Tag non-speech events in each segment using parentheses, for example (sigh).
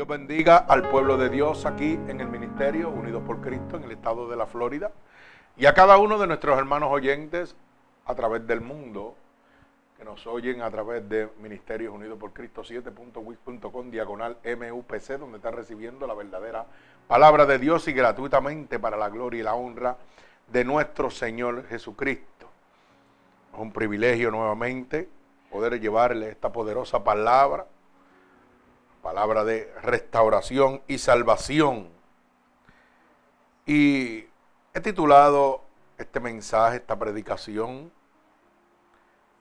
Dios bendiga al pueblo de Dios aquí en el Ministerio Unidos por Cristo en el estado de la Florida y a cada uno de nuestros hermanos oyentes a través del mundo que nos oyen a través de Ministerios Unidos por Cristo 7.wix.com diagonal MUPC donde está recibiendo la verdadera palabra de Dios y gratuitamente para la gloria y la honra de nuestro Señor Jesucristo. Es un privilegio nuevamente poder llevarle esta poderosa palabra palabra de restauración y salvación. Y he titulado este mensaje, esta predicación,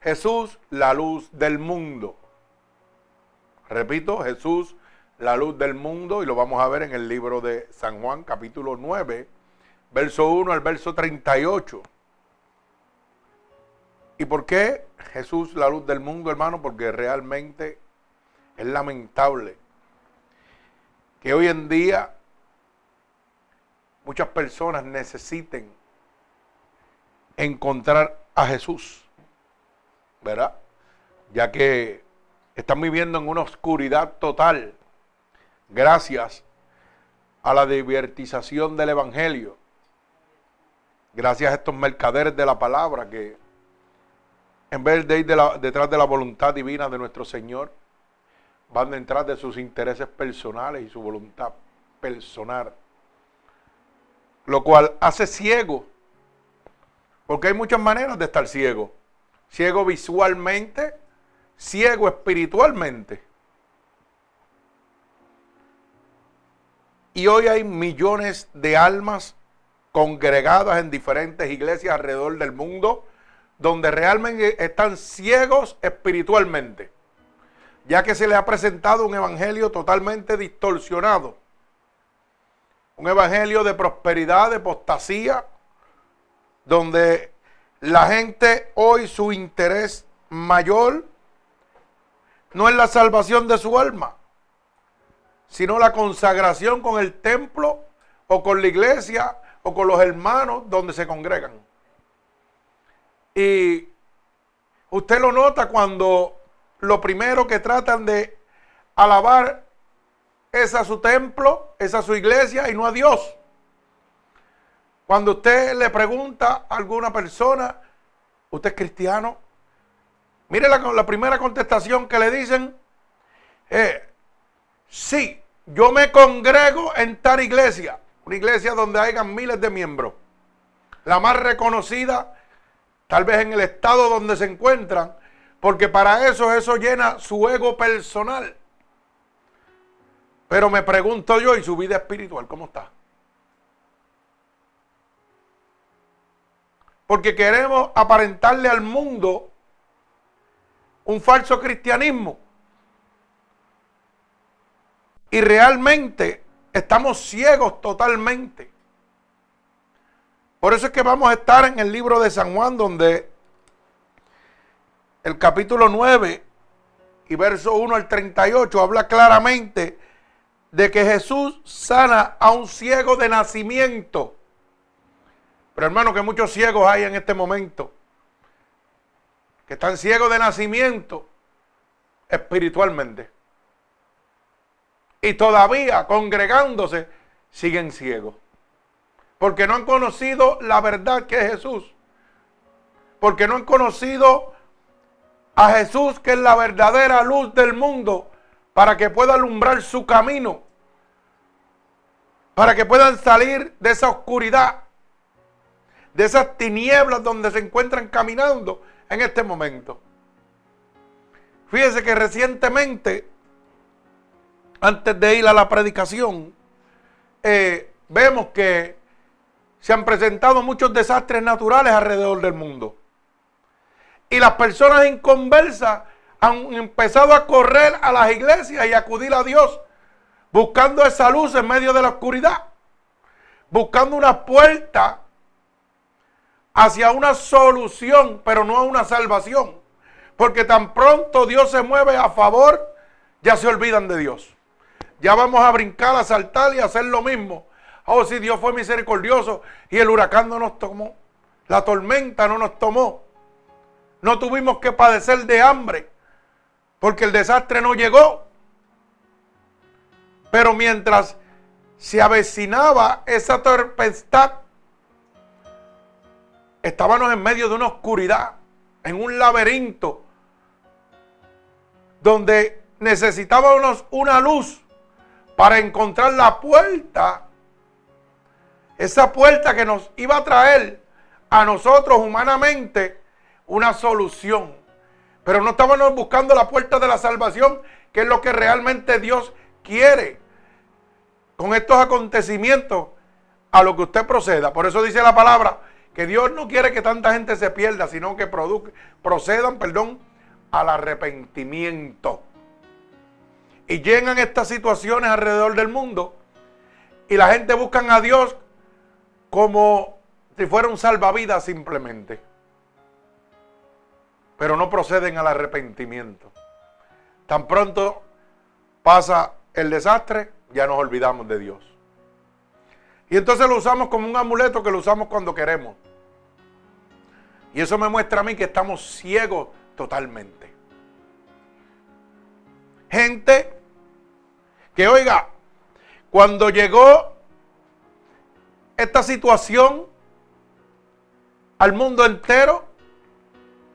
Jesús, la luz del mundo. Repito, Jesús, la luz del mundo, y lo vamos a ver en el libro de San Juan, capítulo 9, verso 1 al verso 38. ¿Y por qué Jesús, la luz del mundo, hermano? Porque realmente es lamentable que hoy en día muchas personas necesiten encontrar a Jesús, ¿verdad? Ya que están viviendo en una oscuridad total gracias a la divertización del Evangelio, gracias a estos mercaderes de la palabra que en vez de ir detrás de la voluntad divina de nuestro Señor, van detrás de sus intereses personales y su voluntad personal. Lo cual hace ciego. Porque hay muchas maneras de estar ciego. Ciego visualmente, ciego espiritualmente. Y hoy hay millones de almas congregadas en diferentes iglesias alrededor del mundo donde realmente están ciegos espiritualmente ya que se le ha presentado un evangelio totalmente distorsionado. Un evangelio de prosperidad, de apostasía, donde la gente hoy su interés mayor no es la salvación de su alma, sino la consagración con el templo o con la iglesia o con los hermanos donde se congregan. Y usted lo nota cuando lo primero que tratan de alabar es a su templo, es a su iglesia y no a Dios. Cuando usted le pregunta a alguna persona, ¿usted es cristiano? Mire la, primera contestación que le dicen, eh, sí, yo me congrego en tal iglesia, una iglesia donde hayan miles de miembros, la más reconocida, tal vez en el estado donde se encuentran, porque para eso eso llena su ego personal. Pero me pregunto yo, ¿y su vida espiritual cómo está? Porque queremos aparentarle al mundo un falso cristianismo. Y realmente estamos ciegos totalmente. Por eso es que vamos a estar en el libro de San Juan donde el capítulo 9 y verso 1 al 38 habla claramente de que Jesús sana a un ciego de nacimiento. Pero hermano, que muchos ciegos hay en este momento, que están ciegos de nacimiento espiritualmente. Y todavía congregándose siguen ciegos. Porque no han conocido la verdad que es Jesús. Porque no han conocido a Jesús, que es la verdadera luz del mundo, para que pueda alumbrar su camino, para que puedan salir de esa oscuridad, de esas tinieblas donde se encuentran caminando en este momento. Fíjese que recientemente, antes de ir a la predicación, eh, vemos que se han presentado muchos desastres naturales alrededor del mundo. Y las personas inconversas han empezado a correr a las iglesias y acudir a Dios, buscando esa luz en medio de la oscuridad, buscando una puerta hacia una solución, pero no a una salvación. Porque tan pronto Dios se mueve a favor, ya se olvidan de Dios. Ya vamos a brincar, a saltar y a hacer lo mismo. Oh, si Dios fue misericordioso y el huracán no nos tomó, la tormenta no nos tomó. No tuvimos que padecer de hambre porque el desastre no llegó. Pero mientras se avecinaba esa tempestad, estábamos en medio de una oscuridad, en un laberinto, donde necesitábamos una luz para encontrar la puerta, esa puerta que nos iba a traer a nosotros humanamente una solución. Pero no estábamos buscando la puerta de la salvación, que es lo que realmente Dios quiere con estos acontecimientos a lo que usted proceda. Por eso dice la palabra que Dios no quiere que tanta gente se pierda, sino que procedan, perdón, al arrepentimiento. Y llegan estas situaciones alrededor del mundo y la gente buscan a Dios como si fuera un salvavidas simplemente. Pero no proceden al arrepentimiento. Tan pronto pasa el desastre, ya nos olvidamos de Dios. Y entonces lo usamos como un amuleto que lo usamos cuando queremos. Y eso me muestra a mí que estamos ciegos totalmente. Gente que, oiga, cuando llegó esta situación al mundo entero,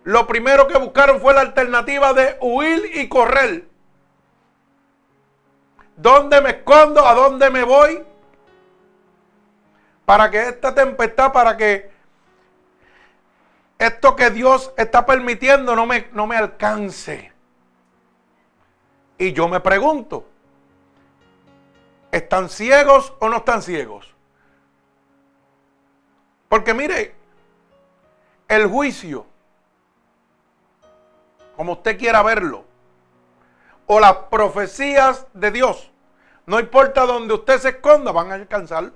lo primero que buscaron fue la alternativa de huir y correr. ¿Dónde me escondo? ¿A dónde me voy? Para que esta tempestad, para que esto que Dios está permitiendo no me, no me alcance. Y yo me pregunto, ¿están ciegos o no están ciegos? Porque mire, el juicio, como usted quiera verlo, o las profecías de Dios, no importa donde usted se esconda, van a alcanzarlo.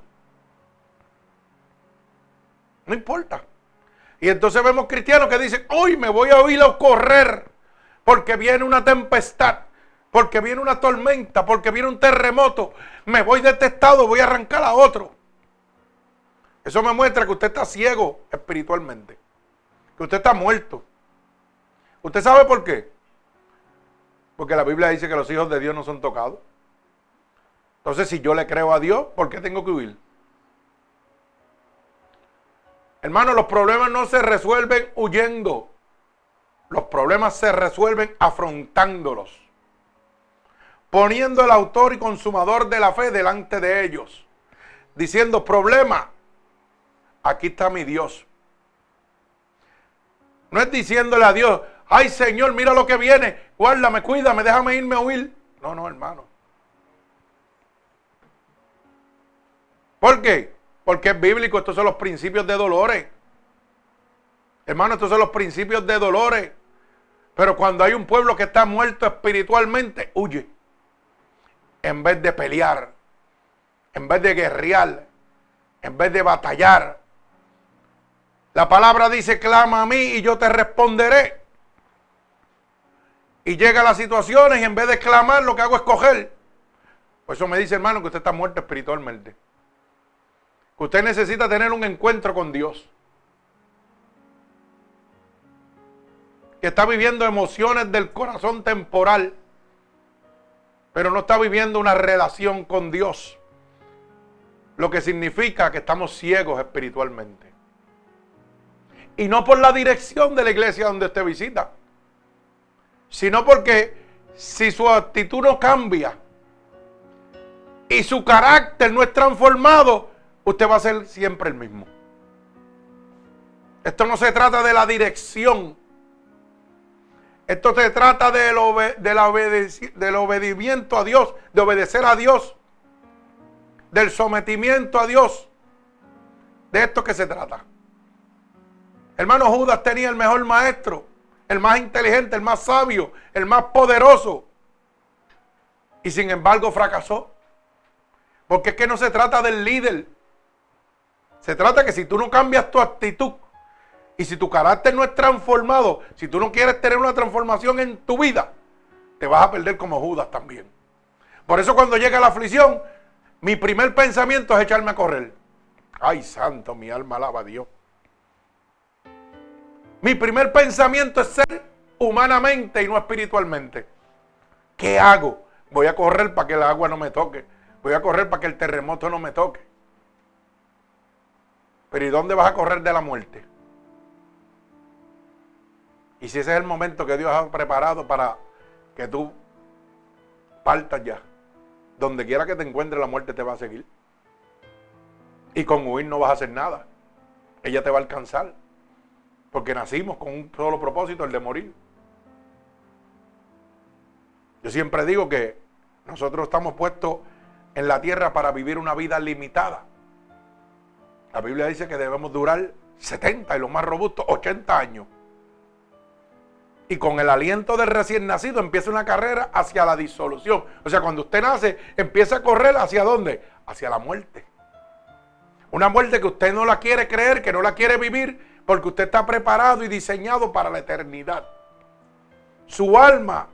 No importa. Y entonces vemos cristianos que dicen, hoy me voy a oír correr porque viene una tempestad, porque viene una tormenta, porque viene un terremoto. Me voy detestado, voy a arrancar a otro. Eso me muestra que usted está ciego espiritualmente, que usted está muerto. ¿Usted sabe por qué? Porque la Biblia dice que los hijos de Dios no son tocados. Entonces, si yo le creo a Dios, ¿por qué tengo que huir? Hermano, los problemas no se resuelven huyendo. Los problemas se resuelven afrontándolos. Poniendo el autor y consumador de la fe delante de ellos. Diciendo, problema, aquí está mi Dios. No es diciéndole a Dios, ay Señor, mira lo que viene, guárdame, cuídame, déjame irme a huir. No, no, hermano. ¿Por qué? Porque es bíblico, estos son los principios de dolores. Hermano, estos son los principios de dolores. Pero cuando hay un pueblo que está muerto espiritualmente, huye. En vez de pelear, en vez de guerrear, en vez de batallar. La palabra dice, clama a mí y yo te responderé. Y llega a las situaciones y en vez de clamar lo que hago es coger. Por eso me dice hermano que usted está muerto espiritualmente. Que usted necesita tener un encuentro con Dios. Que está viviendo emociones del corazón temporal. Pero no está viviendo una relación con Dios. Lo que significa que estamos ciegos espiritualmente. Y no por la dirección de la iglesia donde usted visita sino porque si su actitud no cambia y su carácter no es transformado, usted va a ser siempre el mismo. Esto no se trata de la dirección. Esto se trata del, del obedimiento a Dios, de obedecer a Dios, del sometimiento a Dios. De esto que se trata. Hermano Judas tenía el mejor maestro el más inteligente, el más sabio, el más poderoso. Y sin embargo fracasó. Porque es que no se trata del líder. Se trata que si tú no cambias tu actitud y si tu carácter no es transformado, si tú no quieres tener una transformación en tu vida, te vas a perder como Judas también. Por eso cuando llega la aflicción, mi primer pensamiento es echarme a correr. Ay, santo, mi alma alaba a Dios. Mi primer pensamiento es ser humanamente y no espiritualmente. ¿Qué hago? Voy a correr para que el agua no me toque. Voy a correr para que el terremoto no me toque. Pero ¿y dónde vas a correr de la muerte? Y si ese es el momento que Dios ha preparado para que tú partas ya, donde quiera que te encuentres la muerte te va a seguir. Y con huir no vas a hacer nada. Ella te va a alcanzar. Porque nacimos con un solo propósito, el de morir. Yo siempre digo que nosotros estamos puestos en la tierra para vivir una vida limitada. La Biblia dice que debemos durar 70 y lo más robusto 80 años. Y con el aliento del recién nacido empieza una carrera hacia la disolución. O sea, cuando usted nace, empieza a correr hacia dónde? Hacia la muerte. Una muerte que usted no la quiere creer, que no la quiere vivir, porque usted está preparado y diseñado para la eternidad. Su alma,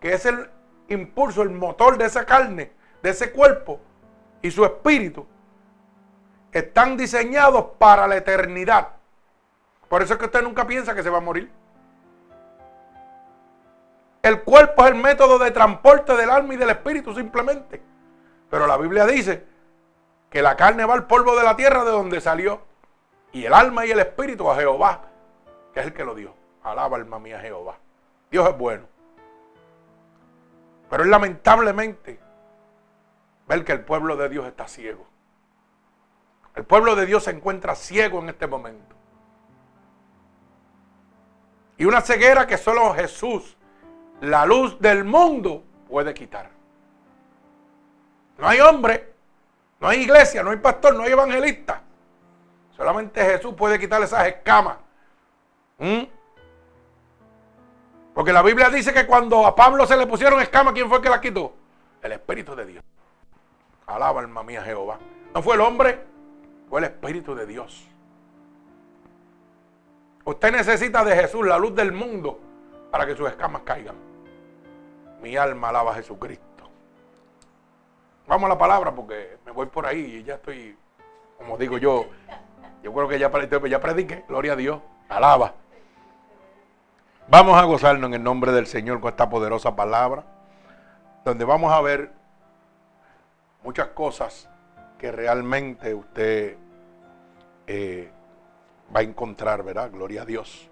que es el impulso, el motor de esa carne, de ese cuerpo, y su espíritu, están diseñados para la eternidad. Por eso es que usted nunca piensa que se va a morir. El cuerpo es el método de transporte del alma y del espíritu simplemente. Pero la Biblia dice que la carne va al polvo de la tierra de donde salió. Y el alma y el espíritu a Jehová, que es el que lo dio. Alaba alma mía Jehová. Dios es bueno. Pero es lamentablemente ver que el pueblo de Dios está ciego. El pueblo de Dios se encuentra ciego en este momento. Y una ceguera que solo Jesús la luz del mundo puede quitar. No hay hombre, no hay iglesia, no hay pastor, no hay evangelista. Solamente Jesús puede quitar esas escamas. ¿Mm? Porque la Biblia dice que cuando a Pablo se le pusieron escamas, ¿quién fue el que las quitó? El Espíritu de Dios. Alaba alma mía Jehová. No fue el hombre, fue el Espíritu de Dios. Usted necesita de Jesús, la luz del mundo, para que sus escamas caigan. Mi alma alaba a Jesucristo. Vamos a la palabra porque me voy por ahí y ya estoy, como digo yo, yo creo que ya, ya prediqué, gloria a Dios, alaba. Vamos a gozarnos en el nombre del Señor con esta poderosa palabra, donde vamos a ver muchas cosas que realmente usted eh, va a encontrar, ¿verdad? Gloria a Dios.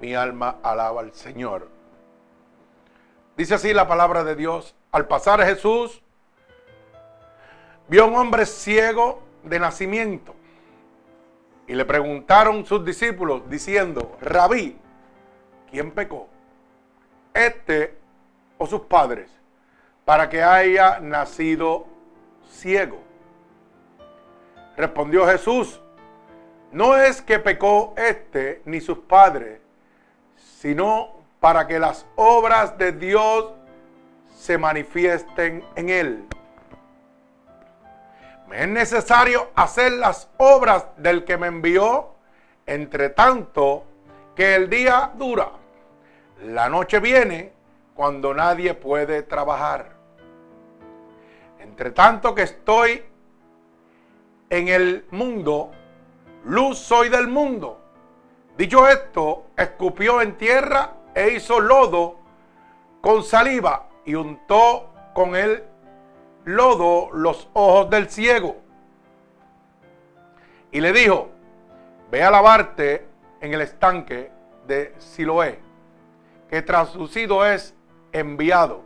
Mi alma alaba al Señor. Dice así la palabra de Dios. Al pasar Jesús, vio a un hombre ciego de nacimiento. Y le preguntaron sus discípulos diciendo, rabí, ¿quién pecó? Este o sus padres, para que haya nacido ciego. Respondió Jesús, no es que pecó este ni sus padres, sino para que las obras de Dios se manifiesten en él. Me es necesario hacer las obras del que me envió, entre tanto que el día dura. La noche viene cuando nadie puede trabajar. Entre tanto que estoy en el mundo, luz soy del mundo. Dicho esto, escupió en tierra e hizo lodo con saliva y untó con el lodo los ojos del ciego. Y le dijo, ve a lavarte en el estanque de Siloé, que traducido es enviado.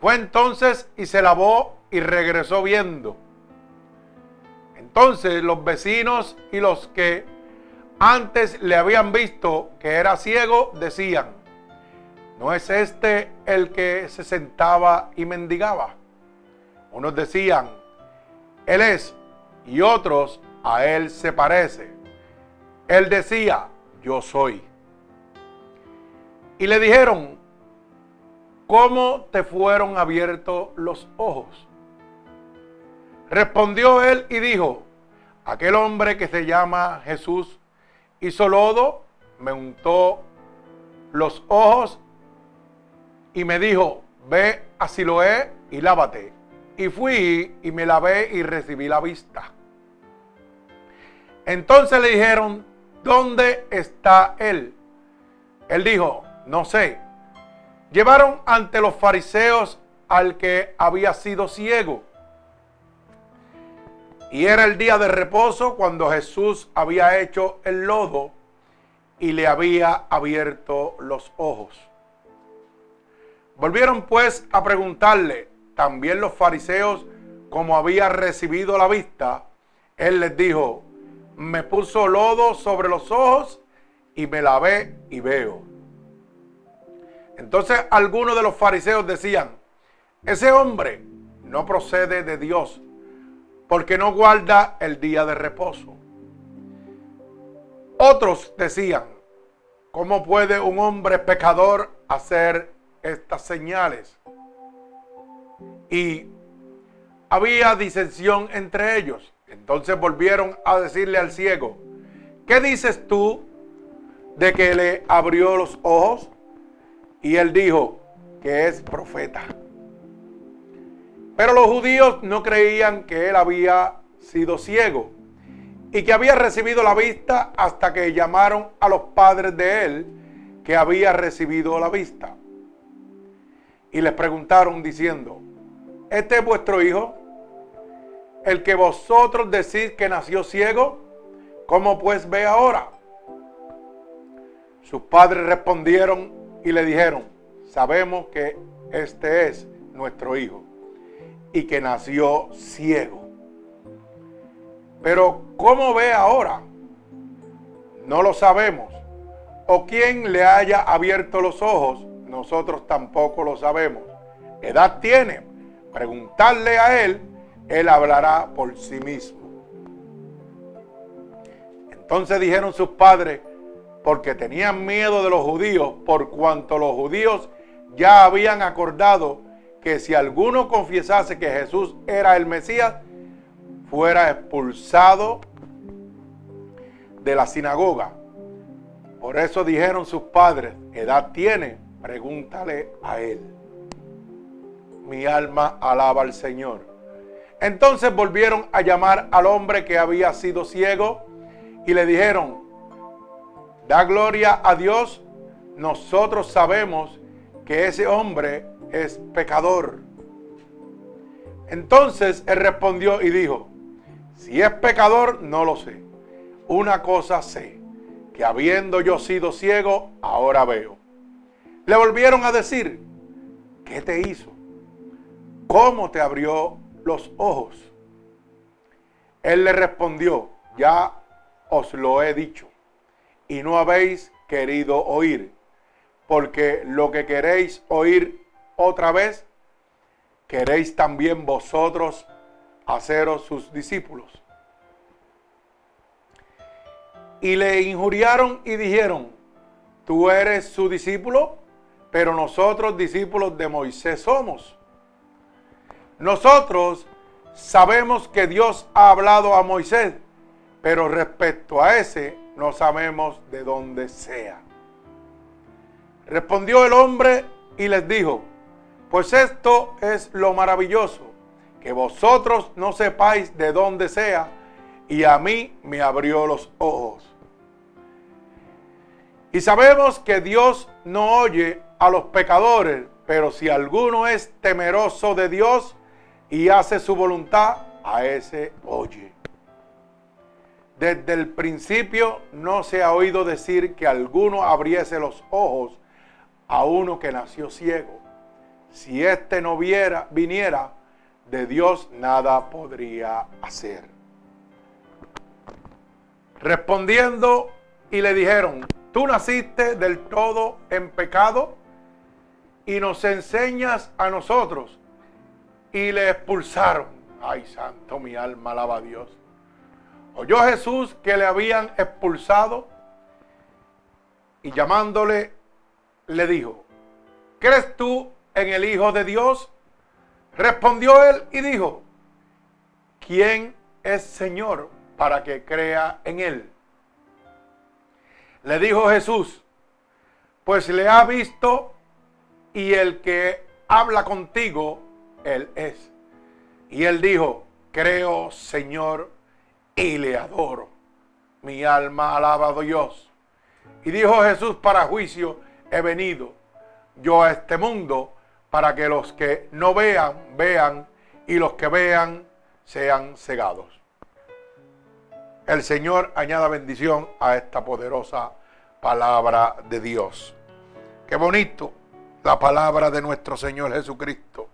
Fue entonces y se lavó y regresó viendo. Entonces los vecinos y los que antes le habían visto que era ciego, decían, ¿no es este el que se sentaba y mendigaba? Unos decían, Él es, y otros, a Él se parece. Él decía, yo soy. Y le dijeron, ¿cómo te fueron abiertos los ojos? Respondió él y dijo, aquel hombre que se llama Jesús hizo lodo, me untó los ojos y me dijo, ve a Siloé y lávate. Y fui y me lavé y recibí la vista. Entonces le dijeron, ¿dónde está él? Él dijo, no sé. Llevaron ante los fariseos al que había sido ciego. Y era el día de reposo cuando Jesús había hecho el lodo y le había abierto los ojos. Volvieron pues a preguntarle, también los fariseos, como había recibido la vista, él les dijo, me puso lodo sobre los ojos y me lavé y veo. Entonces algunos de los fariseos decían, ese hombre no procede de Dios porque no guarda el día de reposo. Otros decían, ¿cómo puede un hombre pecador hacer estas señales? Y había disensión entre ellos. Entonces volvieron a decirle al ciego, ¿qué dices tú de que le abrió los ojos? Y él dijo que es profeta. Pero los judíos no creían que él había sido ciego y que había recibido la vista hasta que llamaron a los padres de él que había recibido la vista. Y les preguntaron diciendo, ¿este es vuestro hijo? El que vosotros decís que nació ciego, ¿cómo pues ve ahora? Sus padres respondieron y le dijeron, sabemos que este es nuestro hijo y que nació ciego. Pero ¿cómo ve ahora? No lo sabemos. O quién le haya abierto los ojos, nosotros tampoco lo sabemos. ¿Edad tiene? Preguntarle a él, él hablará por sí mismo. Entonces dijeron sus padres, porque tenían miedo de los judíos, por cuanto los judíos ya habían acordado que si alguno confiesase que Jesús era el Mesías, fuera expulsado de la sinagoga. Por eso dijeron sus padres, edad tiene? Pregúntale a él. Mi alma alaba al Señor. Entonces volvieron a llamar al hombre que había sido ciego y le dijeron, da gloria a Dios, nosotros sabemos que ese hombre es pecador. Entonces él respondió y dijo, si es pecador, no lo sé. Una cosa sé, que habiendo yo sido ciego, ahora veo. Le volvieron a decir, ¿qué te hizo? ¿Cómo te abrió los ojos? Él le respondió, ya os lo he dicho, y no habéis querido oír, porque lo que queréis oír otra vez, queréis también vosotros haceros sus discípulos. Y le injuriaron y dijeron, tú eres su discípulo, pero nosotros discípulos de Moisés somos. Nosotros sabemos que Dios ha hablado a Moisés, pero respecto a ese no sabemos de dónde sea. Respondió el hombre y les dijo, pues esto es lo maravilloso, que vosotros no sepáis de dónde sea, y a mí me abrió los ojos. Y sabemos que Dios no oye a los pecadores, pero si alguno es temeroso de Dios y hace su voluntad, a ese oye. Desde el principio no se ha oído decir que alguno abriese los ojos a uno que nació ciego si éste no viera, viniera, de Dios nada podría hacer. Respondiendo y le dijeron, tú naciste del todo en pecado y nos enseñas a nosotros. Y le expulsaron. Ay, santo, mi alma alaba a Dios. Oyó Jesús que le habían expulsado y llamándole le dijo, ¿crees tú en el Hijo de Dios? Respondió él y dijo, ¿quién es Señor para que crea en él? Le dijo Jesús, pues le ha visto y el que habla contigo, él es. Y él dijo, creo Señor y le adoro. Mi alma alaba a Dios. Y dijo Jesús, para juicio he venido yo a este mundo para que los que no vean, vean, y los que vean, sean cegados. El Señor añada bendición a esta poderosa palabra de Dios. Qué bonito la palabra de nuestro Señor Jesucristo.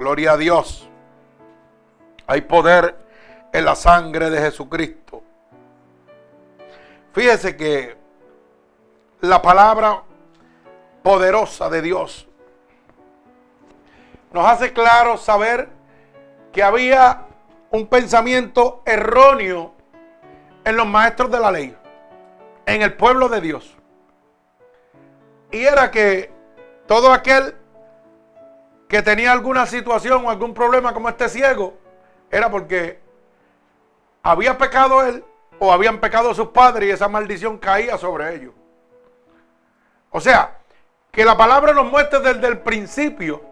Gloria a Dios. Hay poder en la sangre de Jesucristo. Fíjese que la palabra poderosa de Dios nos hace claro saber que había un pensamiento erróneo en los maestros de la ley, en el pueblo de Dios. Y era que todo aquel que tenía alguna situación o algún problema como este ciego, era porque había pecado él o habían pecado sus padres y esa maldición caía sobre ellos. O sea, que la palabra nos muestra desde el principio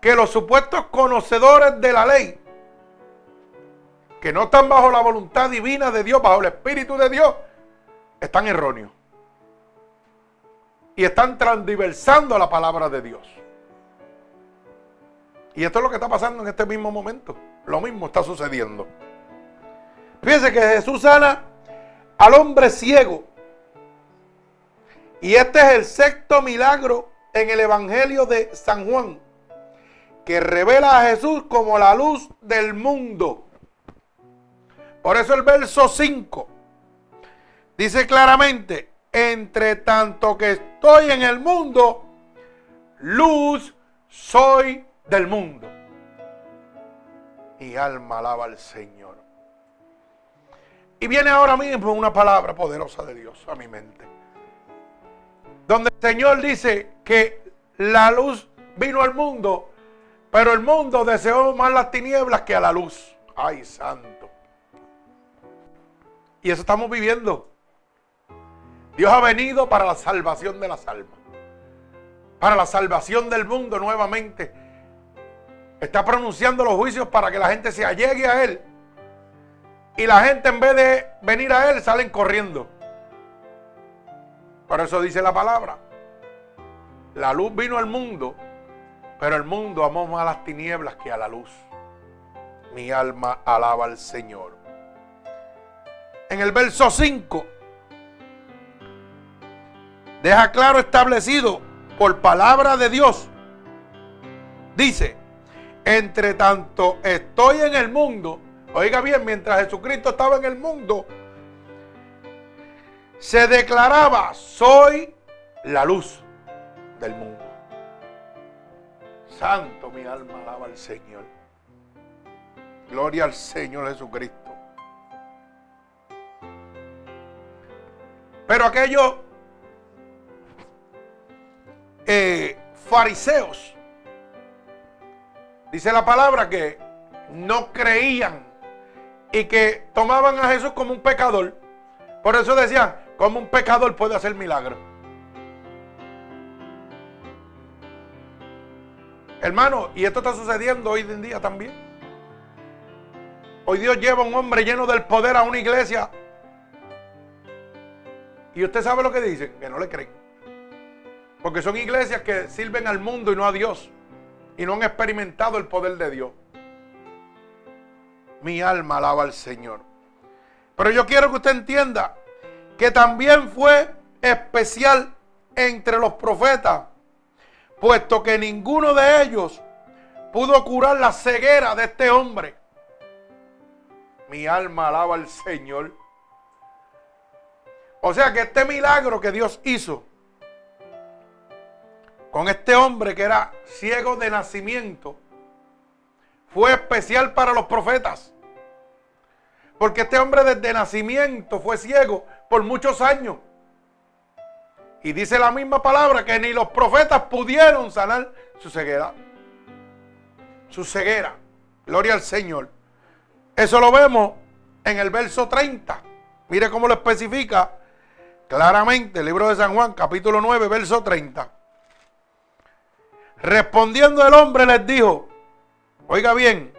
que los supuestos conocedores de la ley, que no están bajo la voluntad divina de Dios, bajo el Espíritu de Dios, están erróneos. Y están transdiversando la palabra de Dios. Y esto es lo que está pasando en este mismo momento. Lo mismo está sucediendo. Fíjense que Jesús sana al hombre ciego. Y este es el sexto milagro en el Evangelio de San Juan, que revela a Jesús como la luz del mundo. Por eso el verso 5 dice claramente, entre tanto que estoy en el mundo, luz soy del mundo. Mi alma alaba al Señor. Y viene ahora mismo una palabra poderosa de Dios a mi mente. Donde el Señor dice que la luz vino al mundo, pero el mundo deseó más las tinieblas que a la luz. Ay, santo. Y eso estamos viviendo. Dios ha venido para la salvación de las almas. Para la salvación del mundo nuevamente Está pronunciando los juicios para que la gente se allegue a Él. Y la gente en vez de venir a Él salen corriendo. Por eso dice la palabra. La luz vino al mundo, pero el mundo amó más las tinieblas que a la luz. Mi alma alaba al Señor. En el verso 5, deja claro establecido por palabra de Dios. Dice, entre tanto estoy en el mundo, oiga bien, mientras Jesucristo estaba en el mundo, se declaraba, soy la luz del mundo. Santo mi alma alaba al Señor. Gloria al Señor Jesucristo. Pero aquellos eh, fariseos Dice la palabra que no creían y que tomaban a Jesús como un pecador. Por eso decían, ¿cómo un pecador puede hacer milagro? Hermano, y esto está sucediendo hoy en día también. Hoy Dios lleva a un hombre lleno del poder a una iglesia. Y usted sabe lo que dicen, que no le creen. Porque son iglesias que sirven al mundo y no a Dios y no han experimentado el poder de Dios. Mi alma alaba al Señor. Pero yo quiero que usted entienda que también fue especial entre los profetas, puesto que ninguno de ellos pudo curar la ceguera de este hombre. Mi alma alaba al Señor. O sea que este milagro que Dios hizo con este hombre que era ciego de nacimiento fue especial para los profetas. Porque este hombre desde nacimiento fue ciego por muchos años. Y dice la misma palabra que ni los profetas pudieron sanar su ceguera. Su ceguera. Gloria al Señor. Eso lo vemos en el verso 30. Mire cómo lo especifica claramente el libro de San Juan, capítulo 9, verso 30. Respondiendo el hombre les dijo, oiga bien,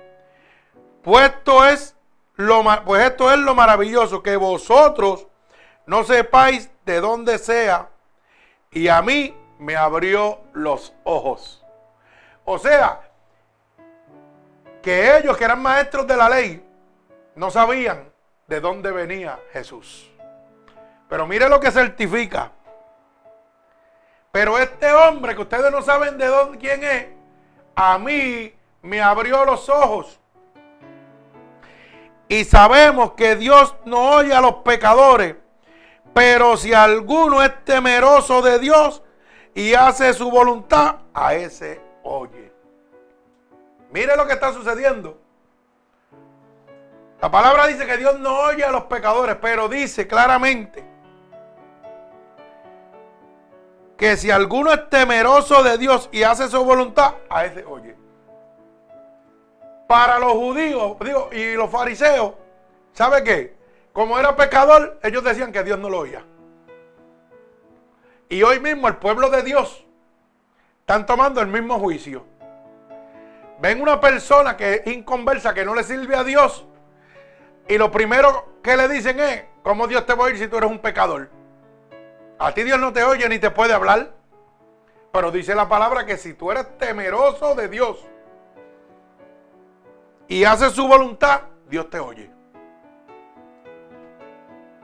pues esto es lo, pues esto es lo maravilloso, que vosotros no sepáis de dónde sea, y a mí me abrió los ojos. O sea, que ellos que eran maestros de la ley no sabían de dónde venía Jesús. Pero mire lo que certifica. Pero este hombre que ustedes no saben de dónde quién es, a mí me abrió los ojos. Y sabemos que Dios no oye a los pecadores, pero si alguno es temeroso de Dios y hace su voluntad, a ese oye. Mire lo que está sucediendo. La palabra dice que Dios no oye a los pecadores, pero dice claramente que si alguno es temeroso de Dios y hace su voluntad, a ese oye. Para los judíos digo, y los fariseos, ¿sabe qué? Como era pecador, ellos decían que Dios no lo oía. Y hoy mismo el pueblo de Dios están tomando el mismo juicio. Ven una persona que es inconversa, que no le sirve a Dios, y lo primero que le dicen es, ¿cómo Dios te va a oír si tú eres un pecador? A ti Dios no te oye ni te puede hablar. Pero dice la palabra que si tú eres temeroso de Dios y haces su voluntad, Dios te oye.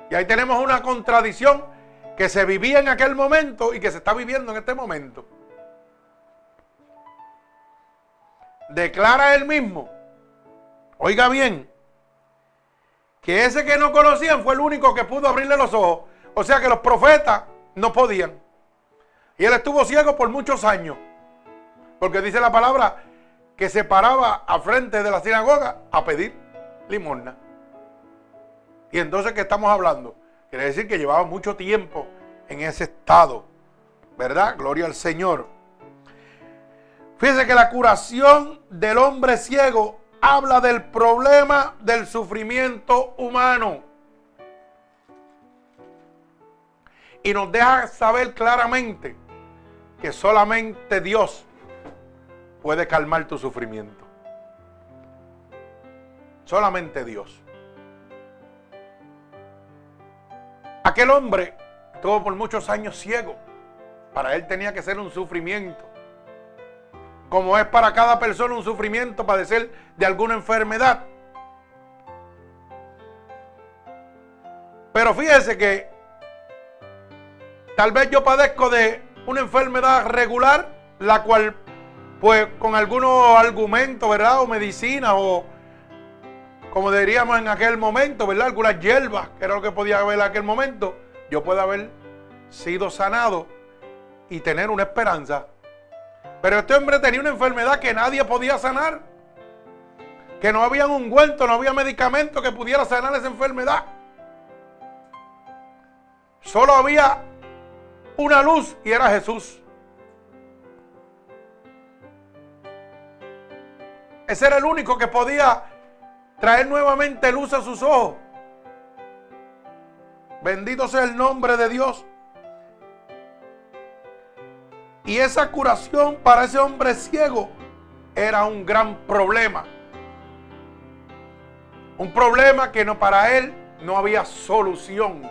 Y ahí tenemos una contradicción que se vivía en aquel momento y que se está viviendo en este momento. Declara él mismo, oiga bien, que ese que no conocían fue el único que pudo abrirle los ojos. O sea que los profetas no podían. Y él estuvo ciego por muchos años. Porque dice la palabra que se paraba a frente de la sinagoga a pedir limosna. Y entonces, ¿qué estamos hablando? Quiere decir que llevaba mucho tiempo en ese estado. ¿Verdad? Gloria al Señor. Fíjense que la curación del hombre ciego habla del problema del sufrimiento humano. Y nos deja saber claramente que solamente Dios puede calmar tu sufrimiento. Solamente Dios. Aquel hombre estuvo por muchos años ciego. Para él tenía que ser un sufrimiento. Como es para cada persona un sufrimiento padecer de alguna enfermedad. Pero fíjese que tal vez yo padezco de una enfermedad regular, la cual pues con algunos argumentos, ¿verdad? O medicina o como diríamos en aquel momento, ¿verdad? Algunas hierbas, que era lo que podía haber en aquel momento, yo puedo haber sido sanado y tener una esperanza. Pero este hombre tenía una enfermedad que nadie podía sanar. Que no había un ungüento, no había medicamento que pudiera sanar esa enfermedad. Solo había una luz y era Jesús. Ese era el único que podía traer nuevamente luz a sus ojos. Bendito sea el nombre de Dios. Y esa curación para ese hombre ciego era un gran problema. Un problema que no para él no había solución.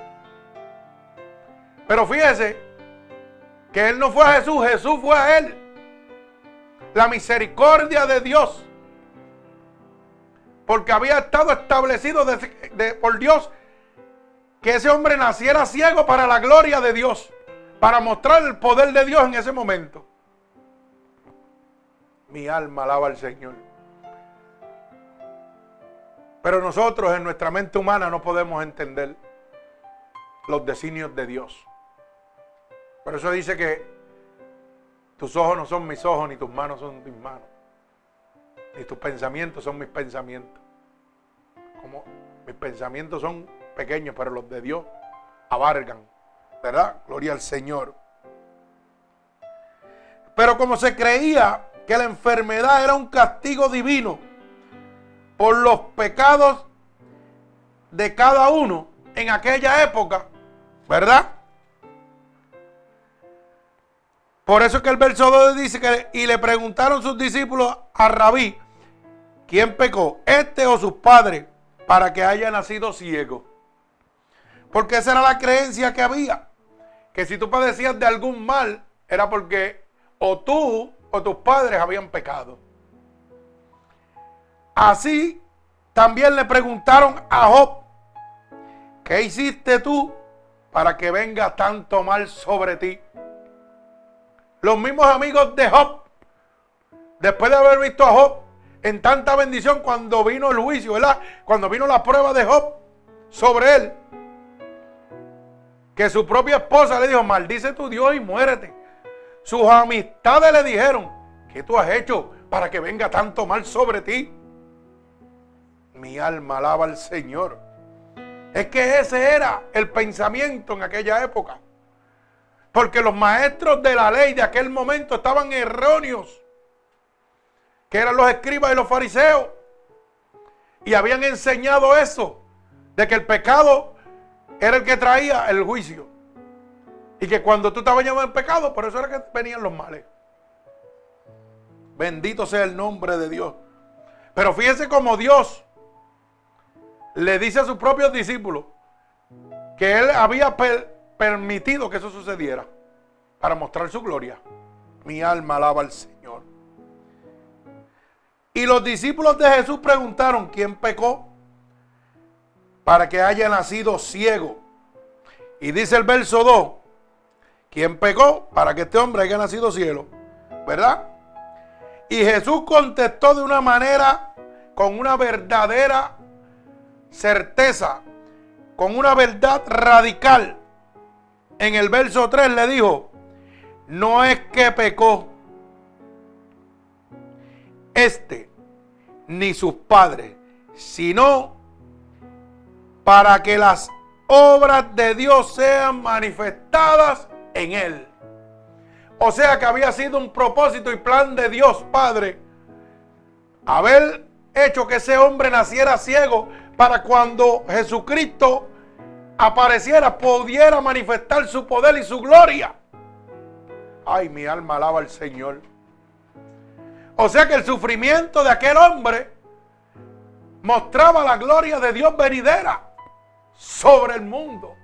Pero fíjese que él no fue a Jesús, Jesús fue a él. La misericordia de Dios porque había estado establecido por Dios que ese hombre naciera ciego para la gloria de Dios, para mostrar el poder de Dios en ese momento. Mi alma alaba al Señor. Pero nosotros en nuestra mente humana no podemos entender los designios de Dios. Por eso dice que tus ojos no son mis ojos, ni tus manos son mis manos, ni tus pensamientos son mis pensamientos como mis pensamientos son pequeños, pero los de Dios abarcan, ¿verdad? Gloria al Señor. Pero como se creía que la enfermedad era un castigo divino por los pecados de cada uno en aquella época, ¿verdad? Por eso es que el verso 2 dice que y le preguntaron sus discípulos a Rabí, ¿quién pecó? ¿Este o sus padres? para que haya nacido ciego. Porque esa era la creencia que había. Que si tú padecías de algún mal era porque o tú o tus padres habían pecado. Así también le preguntaron a Job, ¿qué hiciste tú para que venga tanto mal sobre ti? Los mismos amigos de Job, después de haber visto a Job en tanta bendición cuando vino el juicio, ¿verdad? Cuando vino la prueba de Job sobre él, que su propia esposa le dijo, maldice tu Dios y muérete. Sus amistades le dijeron, ¿qué tú has hecho para que venga tanto mal sobre ti? Mi alma alaba al Señor. Es que ese era el pensamiento en aquella época. Porque los maestros de la ley de aquel momento estaban erróneos. Que eran los escribas y los fariseos. Y habían enseñado eso. De que el pecado era el que traía el juicio. Y que cuando tú estabas lleno en pecado, por eso era que venían los males. Bendito sea el nombre de Dios. Pero fíjense cómo Dios le dice a sus propios discípulos que Él había permitido que eso sucediera para mostrar su gloria. Mi alma alaba al Señor. Y los discípulos de Jesús preguntaron, ¿quién pecó? Para que haya nacido ciego. Y dice el verso 2, ¿quién pecó? Para que este hombre haya nacido ciego. ¿Verdad? Y Jesús contestó de una manera, con una verdadera certeza, con una verdad radical. En el verso 3 le dijo, no es que pecó este ni sus padres, sino para que las obras de Dios sean manifestadas en él. O sea que había sido un propósito y plan de Dios Padre haber hecho que ese hombre naciera ciego para cuando Jesucristo apareciera pudiera manifestar su poder y su gloria. Ay, mi alma alaba al Señor. O sea que el sufrimiento de aquel hombre mostraba la gloria de Dios venidera sobre el mundo.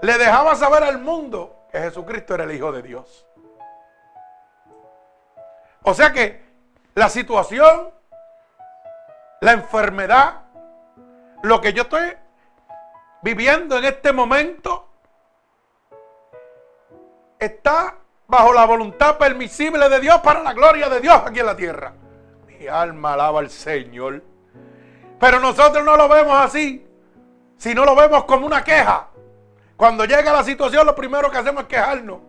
Le dejaba saber al mundo que Jesucristo era el Hijo de Dios. O sea que la situación, la enfermedad, lo que yo estoy viviendo en este momento, está bajo la voluntad permisible de Dios para la gloria de Dios aquí en la tierra. Mi alma alaba al Señor. Pero nosotros no lo vemos así, sino lo vemos como una queja. Cuando llega la situación, lo primero que hacemos es quejarnos.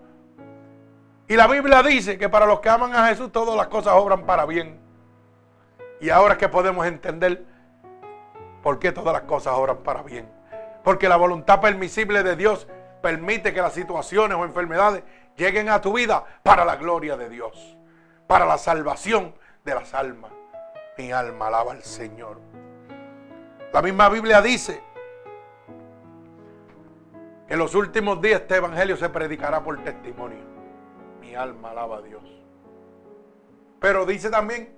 Y la Biblia dice que para los que aman a Jesús todas las cosas obran para bien. Y ahora que podemos entender por qué todas las cosas obran para bien. Porque la voluntad permisible de Dios permite que las situaciones o enfermedades lleguen a tu vida para la gloria de Dios. Para la salvación de las almas. Mi alma alaba al Señor. La misma Biblia dice en los últimos días este evangelio se predicará por testimonio. Mi alma alaba a Dios. Pero dice también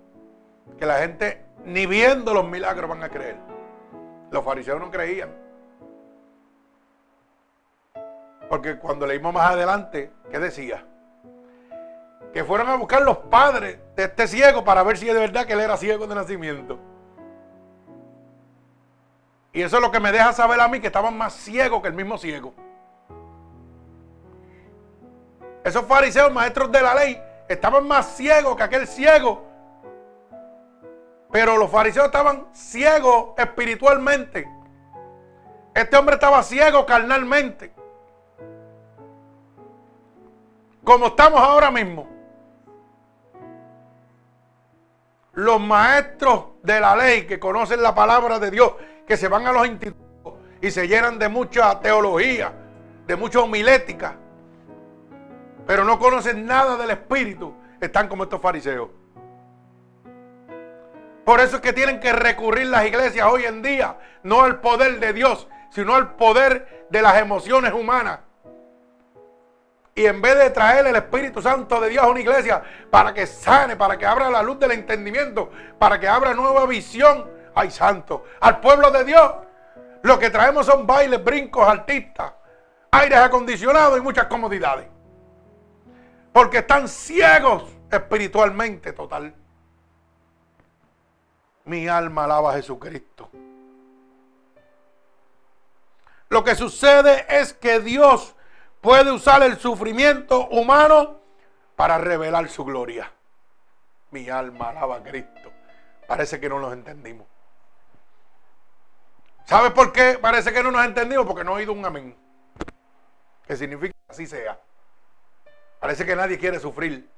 que la gente ni viendo los milagros van a creer. Los fariseos no creían. Porque cuando leímos más adelante, ¿qué decía? Que fueron a buscar los padres de este ciego para ver si es de verdad que él era ciego de nacimiento. Y eso es lo que me deja saber a mí que estaban más ciegos que el mismo ciego. Esos fariseos, maestros de la ley, estaban más ciegos que aquel ciego. Pero los fariseos estaban ciegos espiritualmente. Este hombre estaba ciego carnalmente. Como estamos ahora mismo. Los maestros de la ley que conocen la palabra de Dios que se van a los institutos y se llenan de mucha teología, de mucha homilética, pero no conocen nada del Espíritu, están como estos fariseos. Por eso es que tienen que recurrir las iglesias hoy en día, no al poder de Dios, sino al poder de las emociones humanas. Y en vez de traer el Espíritu Santo de Dios a una iglesia para que sane, para que abra la luz del entendimiento, para que abra nueva visión, ay santo, al pueblo de Dios, lo que traemos son bailes, brincos, artistas, aires acondicionados y muchas comodidades. Porque están ciegos espiritualmente total. Mi alma alaba a Jesucristo. Lo que sucede es que Dios puede usar el sufrimiento humano para revelar su gloria. Mi alma alaba a Cristo. Parece que no nos entendimos. ¿Sabe por qué? Parece que no nos entendimos porque no he oído un amén. Que significa que así sea. Parece que nadie quiere sufrir.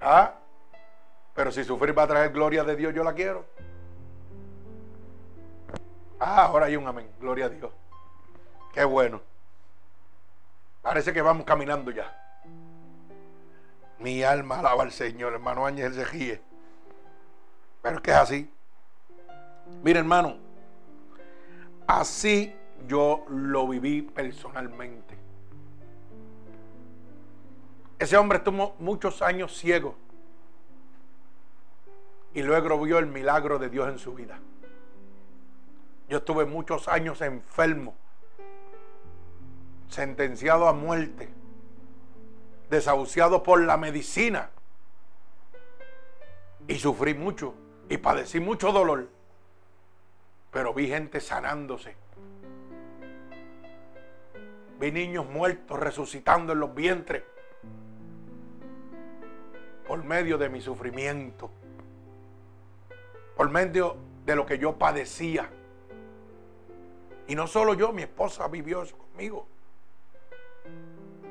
¿Ah? Pero si sufrir va a traer gloria de Dios, yo la quiero. Ah, ahora hay un amén. Gloria a Dios. Qué bueno. Parece que vamos caminando ya. Mi alma alaba al Señor, hermano Ángel se ríe. Pero es que es así. Mira, hermano, así yo lo viví personalmente. Ese hombre estuvo muchos años ciego y luego vio el milagro de Dios en su vida. Yo estuve muchos años enfermo, sentenciado a muerte, desahuciado por la medicina y sufrí mucho y padecí mucho dolor. Pero vi gente sanándose. Vi niños muertos resucitando en los vientres por medio de mi sufrimiento, por medio de lo que yo padecía. Y no solo yo, mi esposa vivió conmigo.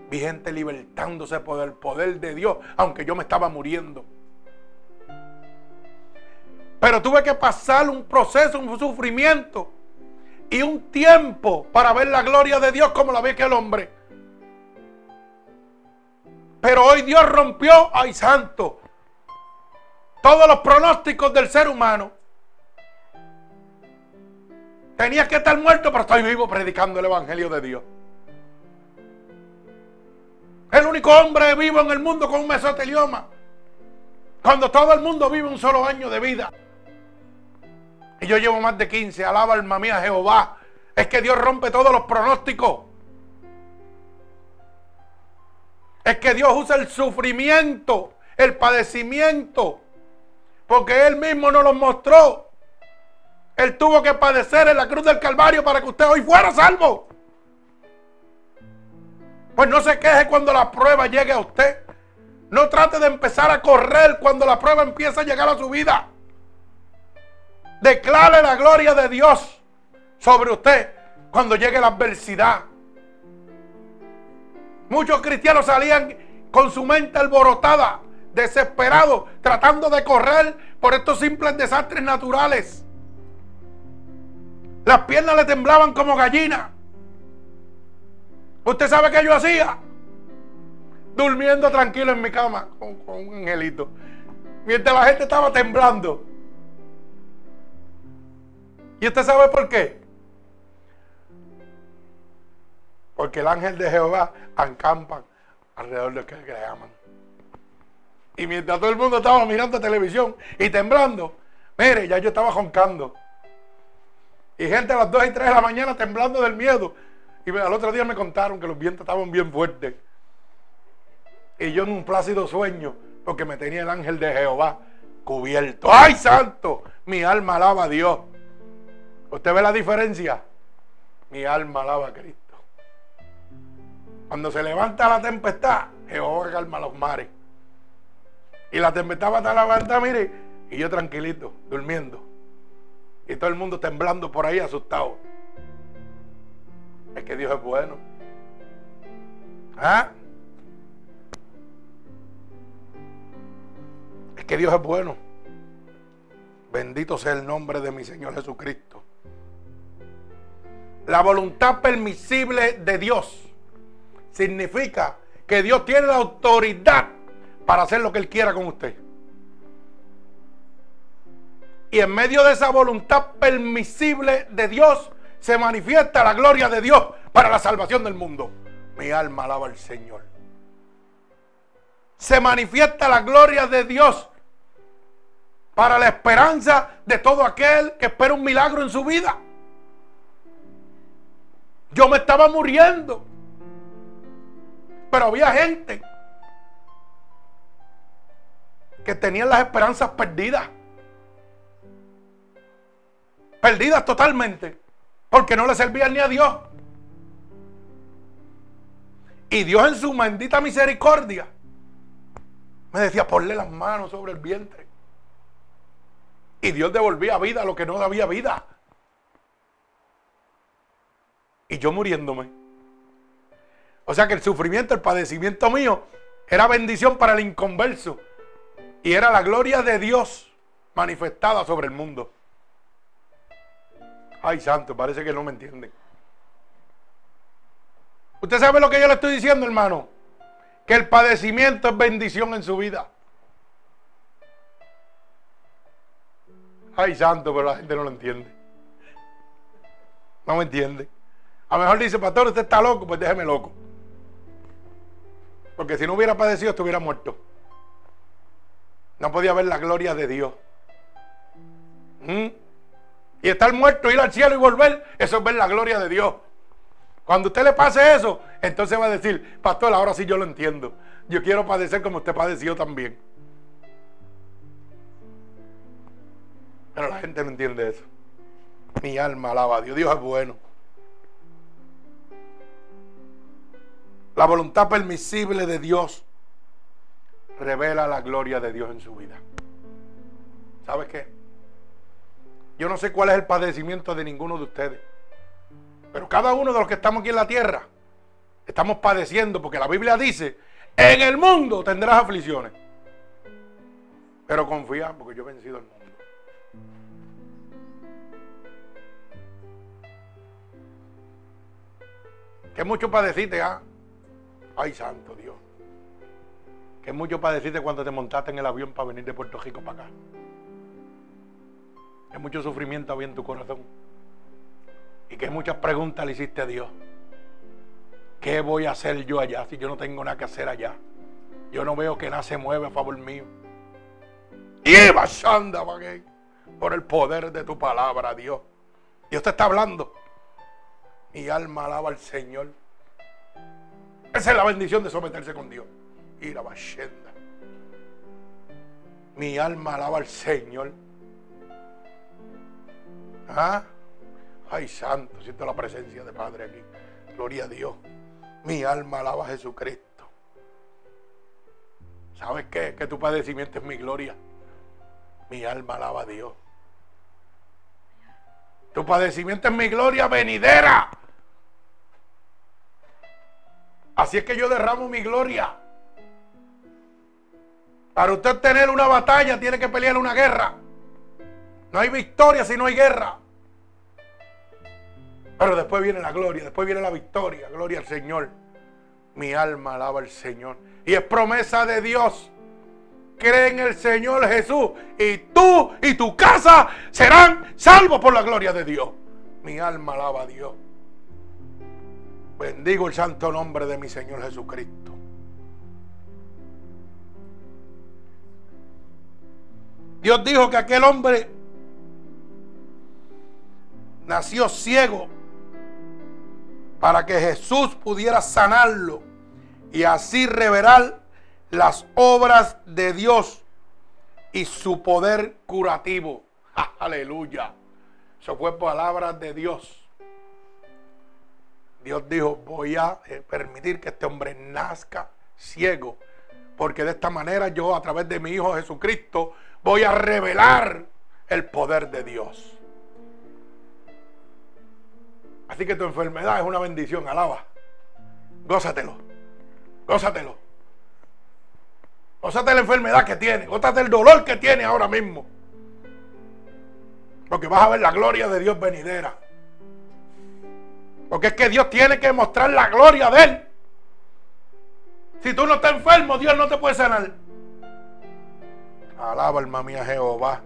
Vi gente libertándose por el poder de Dios, aunque yo me estaba muriendo. Pero tuve que pasar un proceso, un sufrimiento y un tiempo para ver la gloria de Dios como la ve aquel hombre. Pero hoy Dios rompió, ay santo, todos los pronósticos del ser humano. Tenía que estar muerto, pero estoy vivo predicando el Evangelio de Dios. El único hombre vivo en el mundo con un mesotelioma. Cuando todo el mundo vive un solo año de vida. Y yo llevo más de 15. Alaba alma mía Jehová. Es que Dios rompe todos los pronósticos. Es que Dios usa el sufrimiento, el padecimiento. Porque Él mismo nos lo mostró. Él tuvo que padecer en la cruz del Calvario para que usted hoy fuera salvo. Pues no se queje cuando la prueba llegue a usted. No trate de empezar a correr cuando la prueba empieza a llegar a su vida. Declare la gloria de Dios sobre usted cuando llegue la adversidad. Muchos cristianos salían con su mente alborotada, desesperados, tratando de correr por estos simples desastres naturales. Las piernas le temblaban como gallina. ¿Usted sabe qué yo hacía? Durmiendo tranquilo en mi cama con, un angelito. Mientras la gente estaba temblando. ¿Y usted sabe por qué? Porque el ángel de Jehová acampa alrededor de los que le aman. Y mientras todo el mundo estaba mirando televisión y temblando, mire, ya yo estaba joncando. Y gente a las 2 y 3 de la mañana temblando del miedo. Y al otro día me contaron que los vientos estaban bien fuertes. Y yo en un plácido sueño, porque me tenía el ángel de Jehová cubierto. ¡Ay, santo! Mi alma alaba a Dios. ¿Usted ve la diferencia? Mi alma alaba a Cristo. Cuando se levanta la tempestad, Jehová calma los mares. Y la tempestad va a estar levantada, mire, y yo tranquilito, durmiendo. Y todo el mundo temblando por ahí, asustado. Es que Dios es bueno. ¿Ah? Es que Dios es bueno. Bendito sea el nombre de mi Señor Jesucristo. La voluntad permisible de Dios significa que Dios tiene la autoridad para hacer lo que Él quiera con usted. Y en medio de esa voluntad permisible de Dios se manifiesta la gloria de Dios para la salvación del mundo. Mi alma alaba al Señor. Se manifiesta la gloria de Dios para la esperanza de todo aquel que espera un milagro en su vida. Yo me estaba muriendo. Pero había gente que tenían las esperanzas perdidas. Perdidas totalmente. Porque no le servían ni a Dios. Y Dios en su bendita misericordia me decía, ponle las manos sobre el vientre. Y Dios devolvía vida a lo que no había vida. Y yo muriéndome. O sea que el sufrimiento, el padecimiento mío era bendición para el inconverso. Y era la gloria de Dios manifestada sobre el mundo. Ay, santo, parece que no me entienden. ¿Usted sabe lo que yo le estoy diciendo, hermano? Que el padecimiento es bendición en su vida. Ay, santo, pero la gente no lo entiende. No me entiende. A lo mejor dice, pastor, usted está loco, pues déjeme loco. Porque si no hubiera padecido, estuviera muerto. No podía ver la gloria de Dios. ¿Mm? Y estar muerto, ir al cielo y volver, eso es ver la gloria de Dios. Cuando usted le pase eso, entonces va a decir, pastor, ahora sí yo lo entiendo. Yo quiero padecer como usted padeció también. Pero la gente no entiende eso. Mi alma alaba a Dios. Dios es bueno. La voluntad permisible de Dios revela la gloria de Dios en su vida. ¿Sabes qué? Yo no sé cuál es el padecimiento de ninguno de ustedes. Pero cada uno de los que estamos aquí en la tierra estamos padeciendo porque la Biblia dice, en el mundo tendrás aflicciones. Pero confía porque yo he vencido el mundo. Que mucho padeciste, ¿ah? Ay, santo Dios. Que mucho padeciste cuando te montaste en el avión para venir de Puerto Rico para acá. Que mucho sufrimiento había en tu corazón. Y que muchas preguntas le hiciste a Dios. ¿Qué voy a hacer yo allá si yo no tengo nada que hacer allá? Yo no veo que nada se mueve a favor mío. Y Shanda, por el poder de tu palabra, Dios. Dios te está hablando. Mi alma alaba al Señor. Esa es la bendición de someterse con Dios. Y la. Mi alma alaba al Señor. ¿Ah? Ay, santo, siento la presencia de Padre aquí. Gloria a Dios. Mi alma alaba a Jesucristo. ¿Sabes qué? Que tu padecimiento es mi gloria. Mi alma alaba a Dios. Tu padecimiento es mi gloria venidera. Así es que yo derramo mi gloria. Para usted tener una batalla tiene que pelear una guerra. No hay victoria si no hay guerra. Pero después viene la gloria, después viene la victoria. Gloria al Señor. Mi alma alaba al Señor. Y es promesa de Dios. Cree en el Señor Jesús. Y tú y tu casa serán salvos por la gloria de Dios. Mi alma alaba a Dios. Bendigo el santo nombre de mi Señor Jesucristo. Dios dijo que aquel hombre nació ciego para que Jesús pudiera sanarlo y así revelar las obras de Dios y su poder curativo. (laughs) Aleluya. Eso fue palabras de Dios. Dios dijo, voy a eh, permitir que este hombre nazca ciego, porque de esta manera yo a través de mi Hijo Jesucristo voy a revelar el poder de Dios. Así que tu enfermedad es una bendición, alaba. Gózatelo. Gózatelo. Gózate la enfermedad que tiene. Gózate el dolor que tiene ahora mismo. Porque vas a ver la gloria de Dios venidera. Porque es que Dios tiene que mostrar la gloria de Él. Si tú no estás enfermo, Dios no te puede sanar. Alaba alma mía Jehová.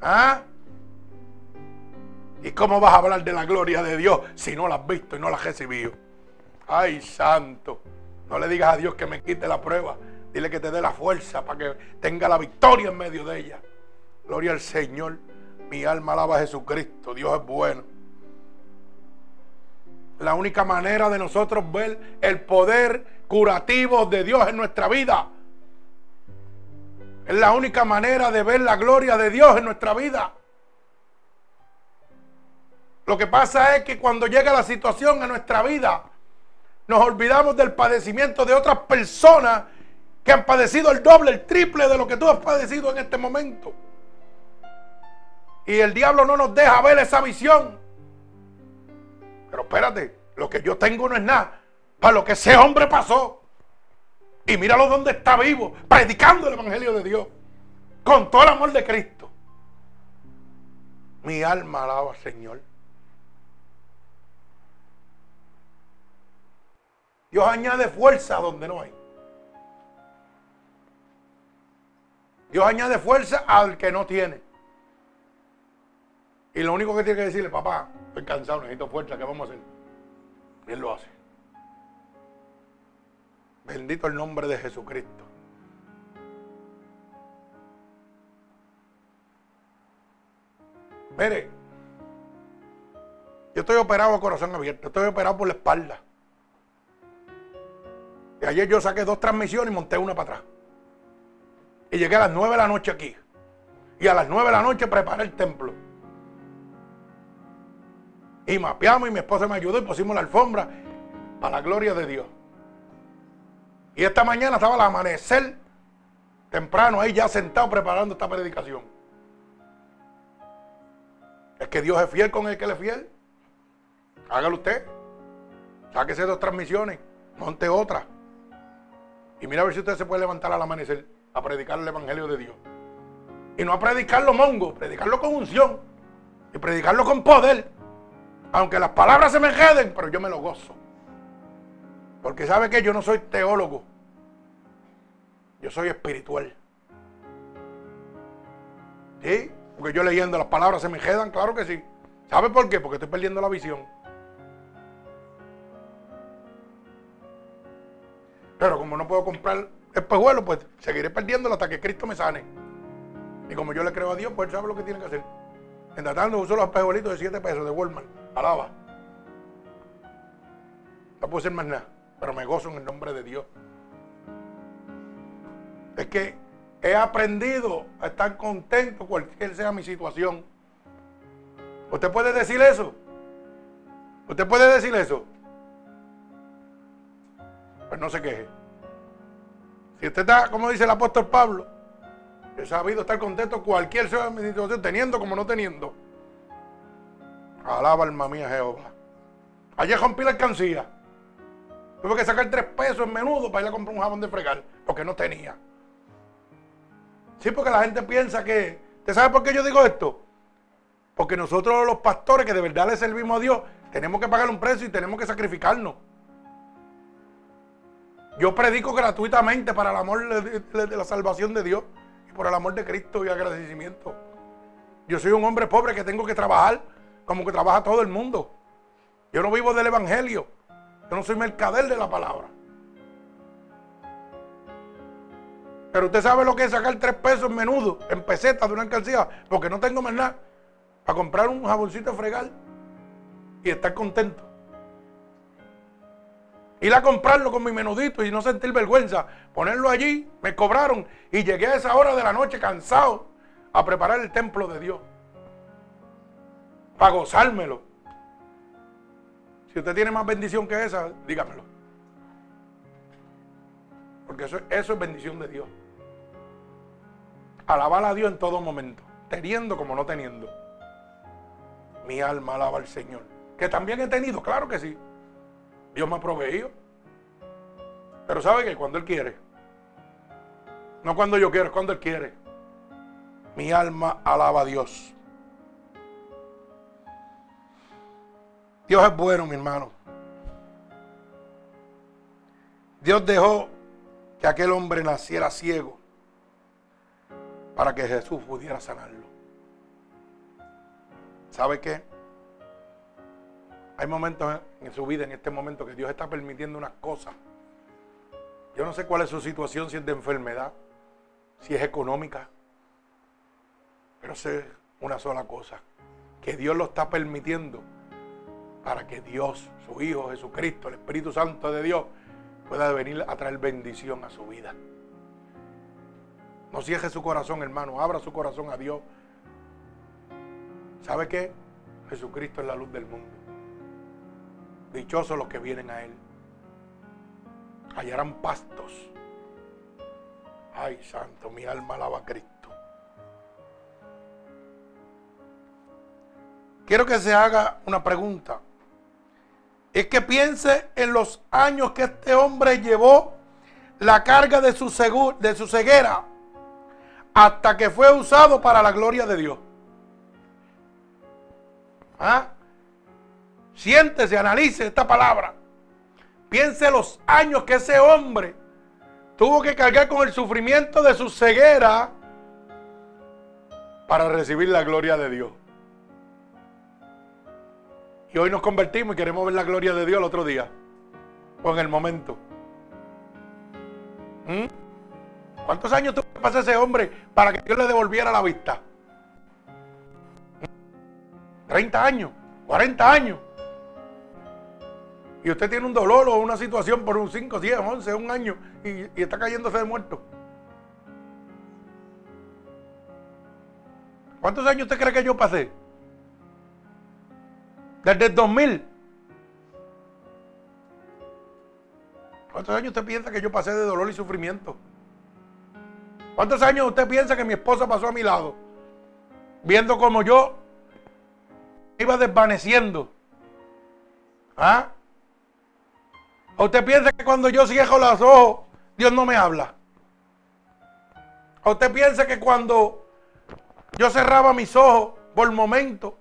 ¿Ah? ¿Y cómo vas a hablar de la gloria de Dios si no la has visto y no la has recibido? Ay, santo. No le digas a Dios que me quite la prueba. Dile que te dé la fuerza para que tenga la victoria en medio de ella. Gloria al Señor. Mi alma alaba a Jesucristo. Dios es bueno. La única manera de nosotros ver el poder curativos de Dios en nuestra vida. Es la única manera de ver la gloria de Dios en nuestra vida. Lo que pasa es que cuando llega la situación en nuestra vida, nos olvidamos del padecimiento de otras personas que han padecido el doble, el triple de lo que tú has padecido en este momento. Y el diablo no nos deja ver esa visión. Pero espérate, lo que yo tengo no es nada para lo que ese hombre pasó. Y míralo donde está vivo, predicando el Evangelio de Dios, con todo el amor de Cristo. Mi alma alaba al Señor. Dios añade fuerza donde no hay. Dios añade fuerza al que no tiene. Y lo único que tiene que decirle, papá, estoy cansado, necesito fuerza, ¿qué vamos a hacer? Y él lo hace. Bendito el nombre de Jesucristo. Mire, yo estoy operado a corazón abierto, estoy operado por la espalda. Ayer yo saqué dos transmisiones y monté una para atrás. Y llegué a las nueve de la noche aquí. Y a las nueve de la noche preparé el templo. Y mapeamos y mi esposa me ayudó y pusimos la alfombra para la gloria de Dios. Y esta mañana estaba al amanecer temprano ahí ya sentado preparando esta predicación. Es que Dios es fiel con el que le es fiel. Hágalo usted. Sáquese dos transmisiones. Monte otra. Y mira a ver si usted se puede levantar al amanecer a predicar el Evangelio de Dios. Y no a predicarlo mongo, predicarlo con unción. Y predicarlo con poder. Aunque las palabras se me queden, pero yo me lo gozo. Porque sabe que yo no soy teólogo. Yo soy espiritual. ¿Sí? Porque yo leyendo las palabras se me quedan, claro que sí. ¿Sabe por qué? Porque estoy perdiendo la visión. Pero como no puedo comprar espejuelos, pues seguiré perdiéndolo hasta que Cristo me sane. Y como yo le creo a Dios, pues sabe lo que tiene que hacer. En tratando uso los espejuelitos de 7 pesos de Walmart. Alaba. No puedo ser más nada. Pero me gozo en el nombre de Dios. Es que he aprendido a estar contento cualquier sea mi situación. ¿Usted puede decir eso? ¿Usted puede decir eso? Pues no se queje. Si usted está, como dice el apóstol Pablo, he sabido estar contento cualquier situación, teniendo como no teniendo. Alaba alma mía Jehová. Ayer rompí la alcancía. Tuve que sacar tres pesos en menudo para ir a comprar un jabón de fregar, porque no tenía. Sí, porque la gente piensa que. ¿Usted sabe por qué yo digo esto? Porque nosotros los pastores que de verdad le servimos a Dios, tenemos que pagar un precio y tenemos que sacrificarnos. Yo predico gratuitamente para el amor de, la salvación de Dios y por el amor de Cristo y agradecimiento. Yo soy un hombre pobre que tengo que trabajar como que trabaja todo el mundo. Yo no vivo del Evangelio. Yo no soy mercader de la palabra. Pero usted sabe lo que es sacar tres pesos en menudo, en pesetas de una alcancía, porque no tengo más nada para comprar un jaboncito de fregar y estar contento. Ir a comprarlo con mi menudito y no sentir vergüenza. Ponerlo allí, me cobraron y llegué a esa hora de la noche cansado a preparar el templo de Dios. Para gozármelo. Si usted tiene más bendición que esa, dígamelo. Porque eso, eso es bendición de Dios. Alabar a Dios en todo momento, teniendo como no teniendo. Mi alma alaba al Señor. Que también he tenido, claro que sí. Dios me ha proveído. Pero sabe que cuando Él quiere. No cuando yo quiero, es cuando Él quiere. Mi alma alaba a Dios. Dios es bueno, mi hermano. Dios dejó que aquel hombre naciera ciego para que Jesús pudiera sanarlo. ¿Sabe qué? Hay momentos en su vida, en este momento, que Dios está permitiendo unas cosas. Yo no sé cuál es su situación, si es de enfermedad, si es económica. Pero sé una sola cosa, que Dios lo está permitiendo para que Dios, su Hijo Jesucristo, el Espíritu Santo de Dios, pueda venir a traer bendición a su vida. No cierre su corazón, hermano. Abra su corazón a Dios. ¿Sabe qué? Jesucristo es la luz del mundo. Dichosos los que vienen a Él. Hallarán pastos. Ay, santo, mi alma alaba a Cristo. Quiero que se haga una pregunta. Es que piense en los años que este hombre llevó la carga de su, de su ceguera hasta que fue usado para la gloria de Dios. ¿Ah? Siéntese, analice esta palabra. Piense los años que ese hombre tuvo que cargar con el sufrimiento de su ceguera para recibir la gloria de Dios. Y hoy nos convertimos y queremos ver la gloria de Dios el otro día. O en el momento. ¿Mm? ¿Cuántos años tuvo que pasar ese hombre para que Dios le devolviera la vista? 30 años, 40 años. Y usted tiene un dolor o una situación por un 5, 10, 11, un año y, y está cayéndose de muerto. ¿Cuántos años usted cree que yo pasé? Desde el 2000. ¿Cuántos años usted piensa que yo pasé de dolor y sufrimiento? ¿Cuántos años usted piensa que mi esposa pasó a mi lado? Viendo como yo iba desvaneciendo. ¿Ah? ¿O usted piensa que cuando yo cierro los ojos, Dios no me habla? ¿O usted piensa que cuando yo cerraba mis ojos por momento,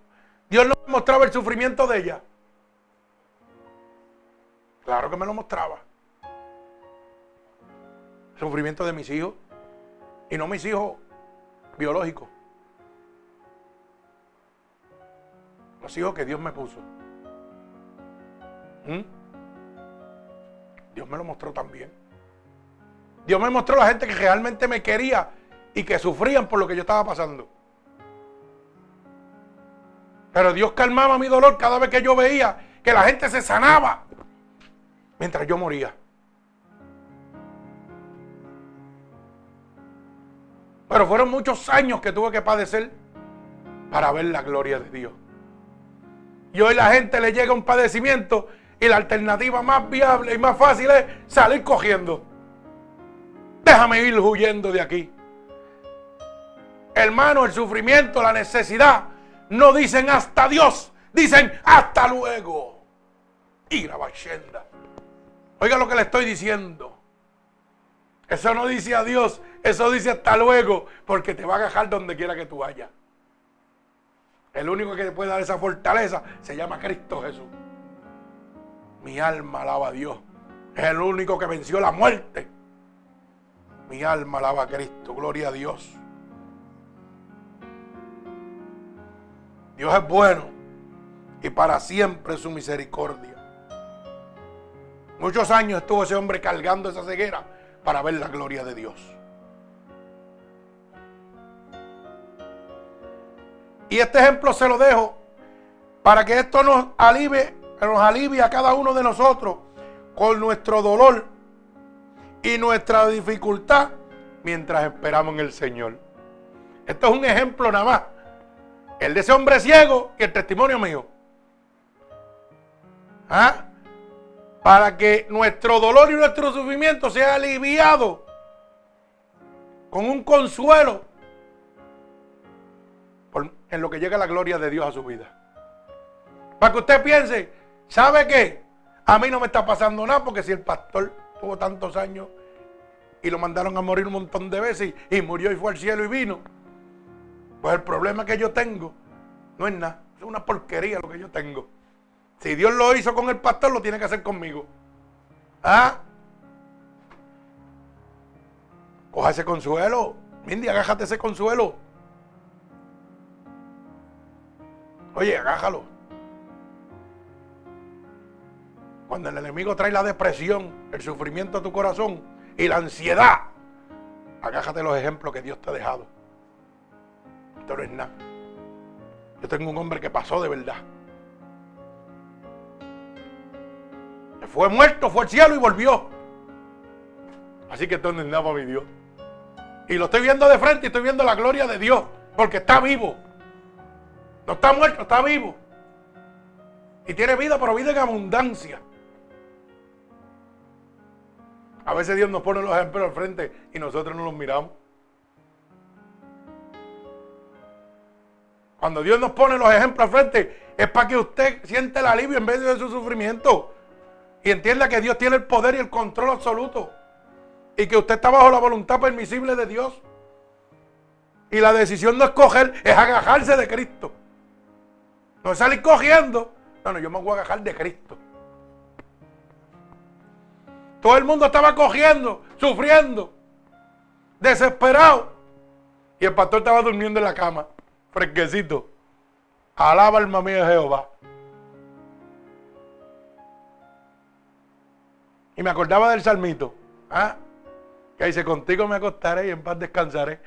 Dios no me mostraba el sufrimiento de ella. Claro que me lo mostraba. El sufrimiento de mis hijos. Y no mis hijos biológicos. Los hijos que Dios me puso. ¿Mm? Dios me lo mostró también. Dios me mostró la gente que realmente me quería y que sufrían por lo que yo estaba pasando. Pero Dios calmaba mi dolor cada vez que yo veía que la gente se sanaba mientras yo moría. Pero fueron muchos años que tuve que padecer para ver la gloria de Dios. Y hoy la gente le llega un padecimiento y la alternativa más viable y más fácil es salir cogiendo. Déjame ir huyendo de aquí. Hermano, el sufrimiento, la necesidad no dicen hasta Dios, dicen hasta luego. Ira Bashenda. Oiga lo que le estoy diciendo. Eso no dice adiós, eso dice hasta luego, porque te va a agajar donde quiera que tú vayas. El único que te puede dar esa fortaleza se llama Cristo Jesús. Mi alma alaba a Dios. Es el único que venció la muerte. Mi alma alaba a Cristo. Gloria a Dios. Dios es bueno y para siempre su misericordia. Muchos años estuvo ese hombre cargando esa ceguera para ver la gloria de Dios. Y este ejemplo se lo dejo para que esto nos alivie, nos alivie a cada uno de nosotros con nuestro dolor y nuestra dificultad mientras esperamos en el Señor. Esto es un ejemplo nada más el de ese hombre ciego y el testimonio mío. ¿Ah? Para que nuestro dolor y nuestro sufrimiento sea aliviado con un consuelo en lo que llega la gloria de Dios a su vida. Para que usted piense, ¿sabe qué? A mí no me está pasando nada porque si el pastor tuvo tantos años y lo mandaron a morir un montón de veces y murió y fue al cielo y vino. Pues el problema que yo tengo no es nada. Es una porquería lo que yo tengo. Si Dios lo hizo con el pastor, lo tiene que hacer conmigo. ¿Ah? Coja ese consuelo. Mindy, agájate ese consuelo. Oye, agájalo. Cuando el enemigo trae la depresión, el sufrimiento a tu corazón y la ansiedad, agájate los ejemplos que Dios te ha dejado. Esto no es nada. Yo tengo un hombre que pasó de verdad. Fue muerto, fue al cielo y volvió. Así que esto no es nada para mi Dios. Y lo estoy viendo de frente y estoy viendo la gloria de Dios. Porque está vivo. No está muerto, está vivo. Y tiene vida, pero vida en abundancia. A veces Dios nos pone los ejemplos al frente y nosotros no los miramos. Cuando Dios nos pone los ejemplos al frente es para que usted siente el alivio en vez de su sufrimiento. Y entienda que Dios tiene el poder y el control absoluto. Y que usted está bajo la voluntad permisible de Dios. Y la decisión no es coger, es agajarse de Cristo. No es salir cogiendo. No, no, yo me voy a agajar de Cristo. Todo el mundo estaba cogiendo, sufriendo, desesperado. Y el pastor estaba durmiendo en la cama, fresquecito. Alaba alma mía de Jehová. Y me acordaba del salmito. ¿ah? Que dice, contigo me acostaré y en paz descansaré.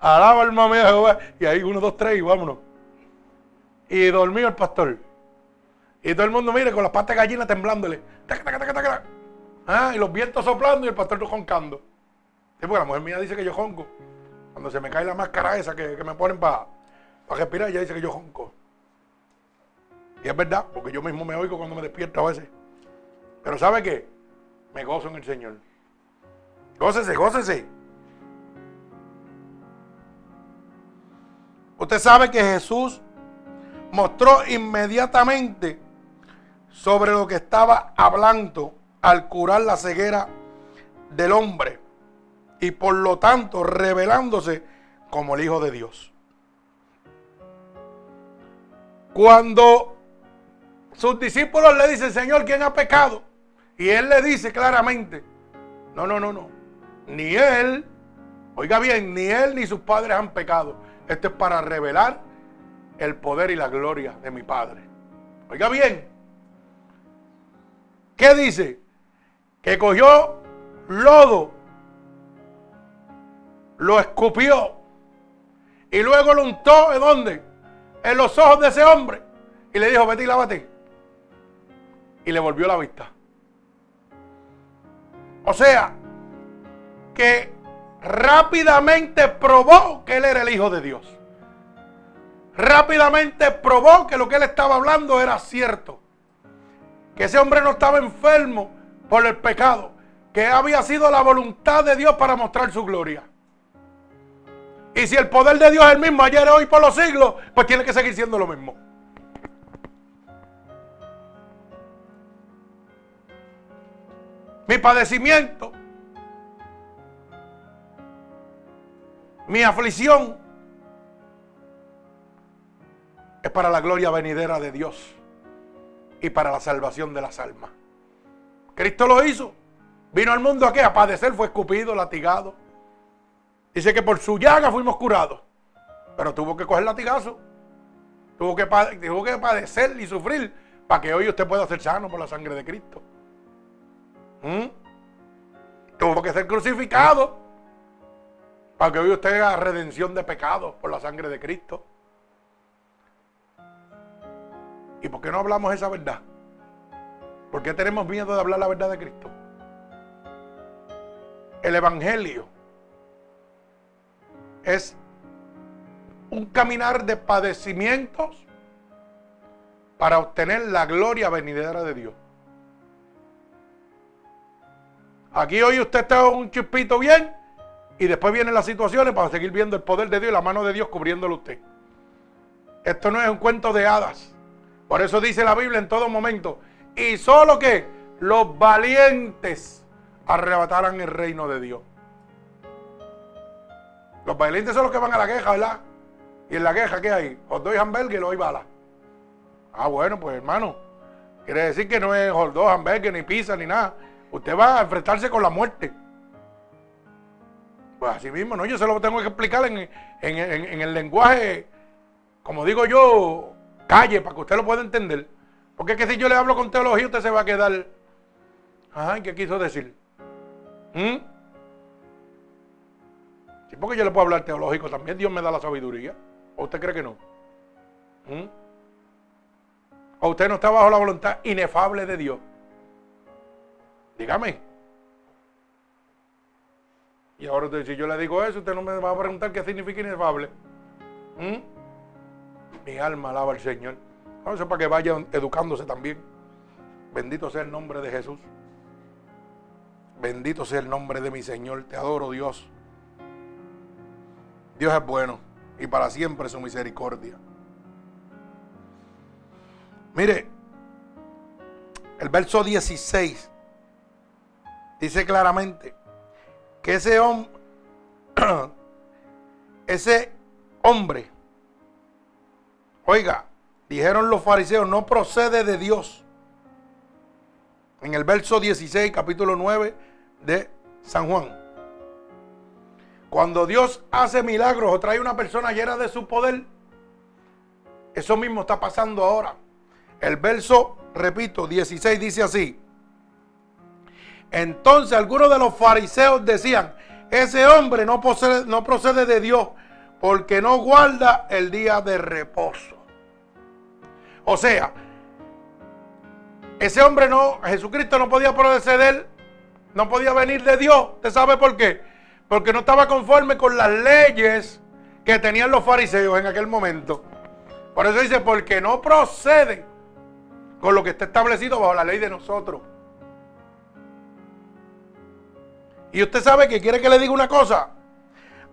Alaba alma mía de Jehová. Y ahí uno, dos, tres y vámonos. Y dormió el pastor. Y todo el mundo, mire, con las patas de gallina temblándole. Ah, y los vientos soplando y el pastor roncando. Sí, porque la mujer mía dice que yo jonco. Cuando se me cae la máscara esa que, me ponen para respirar, ella dice que yo jonco. Y es verdad, porque yo mismo me oigo cuando me despierto a veces. Pero ¿sabe qué? Me gozo en el Señor. Gócese, gócese. Usted sabe que Jesús mostró inmediatamente sobre lo que estaba hablando al curar la ceguera del hombre y por lo tanto revelándose como el Hijo de Dios. Cuando sus discípulos le dicen, Señor, ¿quién ha pecado? Y él le dice claramente, no, no, no, no, ni él, oiga bien, ni él ni sus padres han pecado. Esto es para revelar el poder y la gloria de mi Padre. Oiga bien, ¿qué dice? Que cogió lodo, lo escupió y luego lo untó en dónde? En los ojos de ese hombre y le dijo, vete y lávate. Y le volvió la vista. O sea, que rápidamente probó que él era el Hijo de Dios. Rápidamente probó que lo que él estaba hablando era cierto. Que ese hombre no estaba enfermo, por el pecado, que había sido la voluntad de Dios para mostrar su gloria. Y si el poder de Dios es el mismo ayer, hoy, por los siglos, pues tiene que seguir siendo lo mismo. Mi padecimiento, mi aflicción, es para la gloria venidera de Dios y para la salvación de las almas. Cristo lo hizo. Vino al mundo a qué? A padecer, fue escupido, latigado. Dice que por su llaga fuimos curados. Pero tuvo que coger latigazo. Tuvo que, tuvo que padecer y sufrir para que hoy usted pueda ser sano por la sangre de Cristo. ¿Mm? Tuvo que ser crucificado para que hoy usted haga redención de pecados por la sangre de Cristo. ¿Y por qué no hablamos esa verdad? ¿Por qué tenemos miedo de hablar la verdad de Cristo? El Evangelio es un caminar de padecimientos para obtener la gloria venidera de Dios. Aquí hoy usted está un chispito bien y después vienen las situaciones para seguir viendo el poder de Dios y la mano de Dios cubriéndolo usted. Esto no es un cuento de hadas. Por eso dice la Biblia en todo momento, y solo que los valientes arrebataran el reino de Dios. Los valientes son los que van a la queja, ¿verdad? Y en la queja, ¿qué hay? Os doy hamburgues y lo doy bala. Ah, bueno, pues hermano. Quiere decir que no es hot dog, hamburgues, ni pizza, ni nada. Usted va a enfrentarse con la muerte. Pues así mismo, ¿no? Yo se lo tengo que explicar en, en el lenguaje, como digo yo, calle, para que usted lo pueda entender. Porque es que si yo le hablo con teología, usted se va a quedar. Ay, ¿qué quiso decir? ¿Mm? Sí, porque yo le puedo hablar teológico también. Dios me da la sabiduría. ¿O usted cree que no? ¿Mm? ¿O usted no está bajo la voluntad inefable de Dios? Dígame. Y ahora si yo le digo eso, usted no me va a preguntar qué significa inefable. ¿Mm? Mi alma alaba al Señor. Eso para que vayan educándose también. Bendito sea el nombre de Jesús. Bendito sea el nombre de mi Señor. Te adoro, Dios. Dios es bueno y para siempre su misericordia. Mire, el verso 16 dice claramente que ese hombre, (clears throat) ese hombre, oiga, dijeron los fariseos, no procede de Dios. En el verso 16, capítulo 9 de San Juan. Cuando Dios hace milagros o trae una persona llena de su poder, eso mismo está pasando ahora. El verso, repito, 16 dice así. Entonces algunos de los fariseos decían, ese hombre no no procede de Dios porque no guarda el día de reposo. O sea, ese hombre no, Jesucristo no podía proceder, no podía venir de Dios. ¿Usted sabe por qué? Porque no estaba conforme con las leyes que tenían los fariseos en aquel momento. Por eso dice, porque no procede con lo que está establecido bajo la ley de nosotros. Y usted sabe que quiere que le diga una cosa.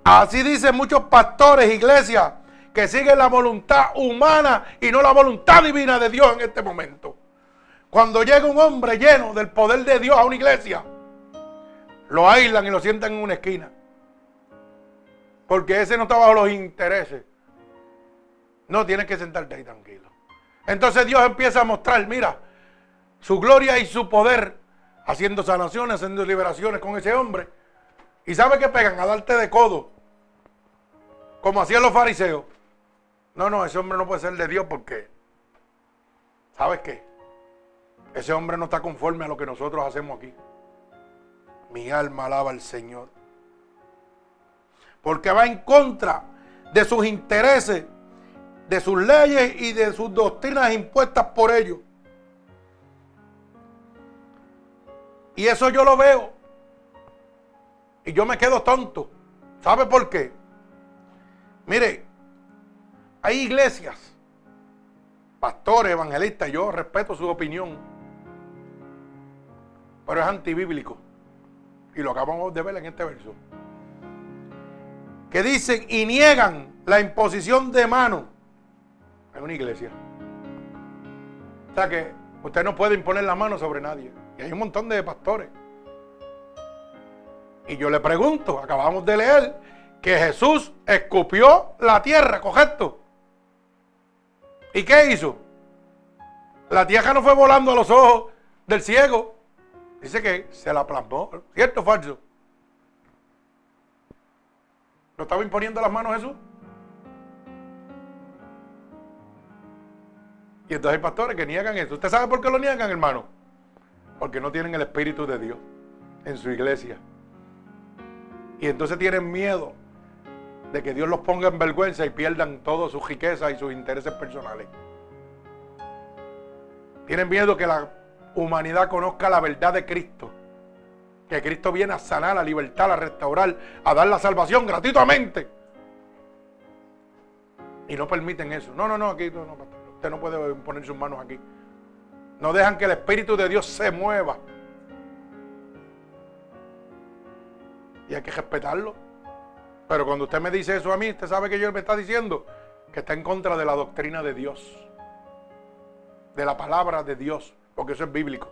Así dicen muchos pastores, iglesias, que siguen la voluntad humana y no la voluntad divina de Dios en este momento. Cuando llega un hombre lleno del poder de Dios a una iglesia, lo aíslan y lo sientan en una esquina. Porque ese no está bajo los intereses. No, tienes que sentarte ahí tranquilo. Entonces Dios empieza a mostrar, mira, su gloria y su poder, haciendo sanaciones, haciendo liberaciones con ese hombre. ¿Y sabe qué pegan? A darte de codo. Como hacían los fariseos. No, no, ese hombre no puede ser de Dios porque, ¿sabes qué? Ese hombre no está conforme a lo que nosotros hacemos aquí. Mi alma alaba al Señor. Porque va en contra de sus intereses, de sus leyes y de sus doctrinas impuestas por ellos. Y eso yo lo veo. Y yo me quedo tonto. ¿Sabe por qué? Mire, hay iglesias, pastores, evangelistas, yo respeto su opinión, pero es antibíblico. Y lo acabamos de ver en este verso. Que dicen y niegan la imposición de mano en una iglesia. O sea que usted no puede imponer la mano sobre nadie. Y hay un montón de pastores. Y yo le pregunto, acabamos de leer que Jesús escupió la tierra, ¿correcto? ¿Y qué hizo? La tierra no fue volando a los ojos del ciego. Dice que se la plasmó. ¿Cierto o falso? ¿No estaba imponiendo las manos Jesús? Y entonces hay pastores que niegan eso. ¿Usted sabe por qué lo niegan, hermano? Porque no tienen el Espíritu de Dios en su iglesia. Y entonces tienen miedo de que Dios los ponga en vergüenza y pierdan todas sus riquezas y sus intereses personales. Tienen miedo que la humanidad conozca la verdad de Cristo. Que Cristo viene a sanar, a libertar, a restaurar, a dar la salvación gratuitamente. Y no permiten eso. No, no, no, aquí no, usted no puede poner sus manos aquí. No dejan que el Espíritu de Dios se mueva. Y hay que respetarlo. Pero cuando usted me dice eso a mí, usted sabe que yo me está diciendo que está en contra de la doctrina de Dios. De la palabra de Dios. Porque eso es bíblico.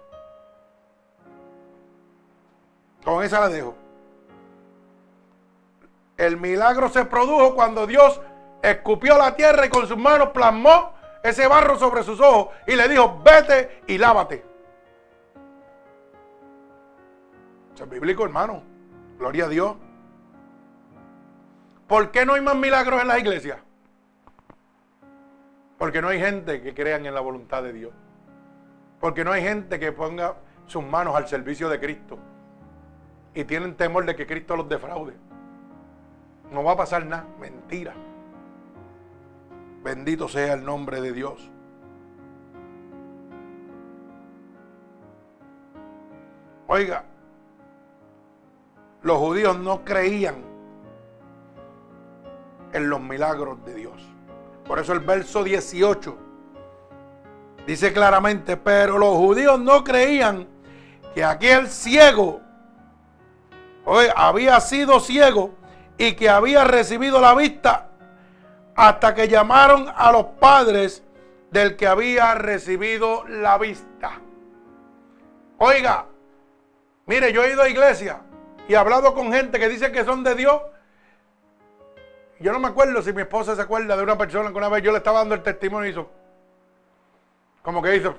Con esa la dejo. El milagro se produjo cuando Dios escupió la tierra y con sus manos plasmó ese barro sobre sus ojos y le dijo, vete y lávate. Eso es bíblico, hermano. Gloria a Dios. ¿Por qué no hay más milagros en las iglesias? Porque no hay gente que crean en la voluntad de Dios. Porque no hay gente que ponga sus manos al servicio de Cristo. Y tienen temor de que Cristo los defraude. No va a pasar nada. Mentira. Bendito sea el nombre de Dios. Oiga, los judíos no creían en los milagros de Dios. Por eso el verso 18 dice claramente, pero los judíos no creían que aquel ciego había sido ciego y que había recibido la vista hasta que llamaron a los padres del que había recibido la vista. Oiga, mire, yo he ido a iglesia y he hablado con gente que dice que son de Dios. Yo no me acuerdo si mi esposa se acuerda de una persona que una vez yo le estaba dando el testimonio y hizo, como que hizo,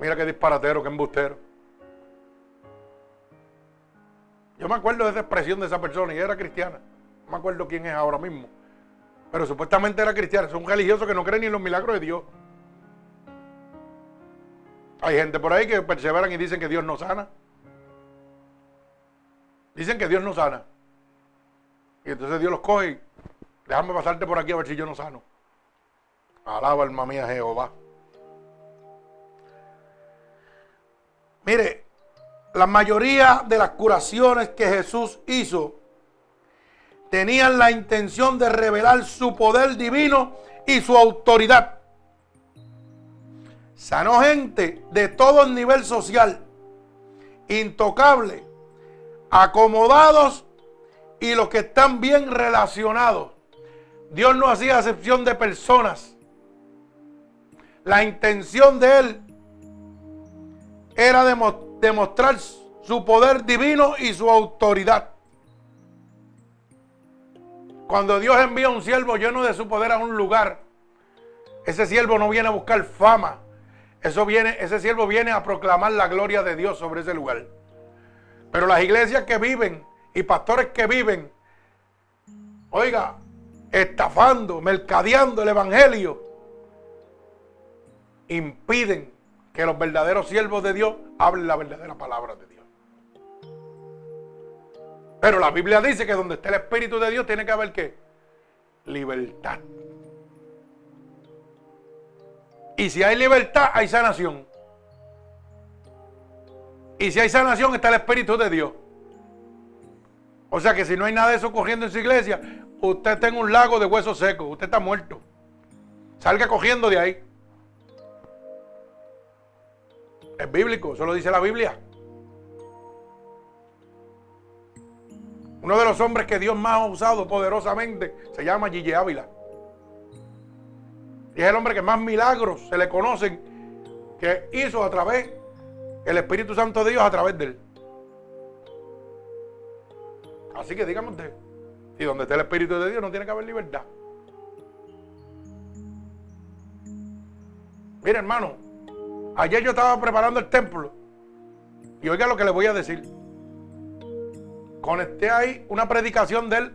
mira qué disparatero, qué embustero. Yo me acuerdo de esa expresión de esa persona y era cristiana. No me acuerdo quién es ahora mismo. Pero supuestamente era cristiana. Es un religioso que no cree ni en los milagros de Dios. Hay gente por ahí que perseveran y dicen que Dios no sana. Dicen que Dios no sana. Entonces Dios los coge déjame pasarte por aquí a ver si yo no sano. Alaba alma mía Jehová. Mire, la mayoría de las curaciones que Jesús hizo tenían la intención de revelar su poder divino y su autoridad. Sanó gente de todo el nivel social, intocable, acomodados y los que están bien relacionados. Dios no hacía excepción de personas. La intención de Él era demostrar su poder divino y su autoridad. Cuando Dios envía un siervo lleno de su poder a un lugar, ese siervo no viene a buscar fama. Eso viene, ese siervo viene a proclamar la gloria de Dios sobre ese lugar. Pero las iglesias que viven y pastores que viven, oiga, estafando, mercadeando el evangelio, impiden que los verdaderos siervos de Dios hablen la verdadera palabra de Dios. Pero la Biblia dice que donde esté el Espíritu de Dios tiene que haber qué? Libertad. Y si hay libertad, hay sanación. Y si hay sanación, está el Espíritu de Dios. O sea que si no hay nada de eso corriendo en su iglesia, usted está en un lago de huesos secos, usted está muerto. Salga cogiendo de ahí. Es bíblico, eso lo dice la Biblia. Uno de los hombres que Dios más ha usado poderosamente se llama Gille Ávila. Y es el hombre que más milagros se le conocen que hizo a través el Espíritu Santo de Dios a través de él. Así que dígame usted, y donde está el Espíritu de Dios no tiene que haber libertad. Mire hermano, ayer yo estaba preparando el templo y oiga lo que le voy a decir conecté ahí una predicación de él.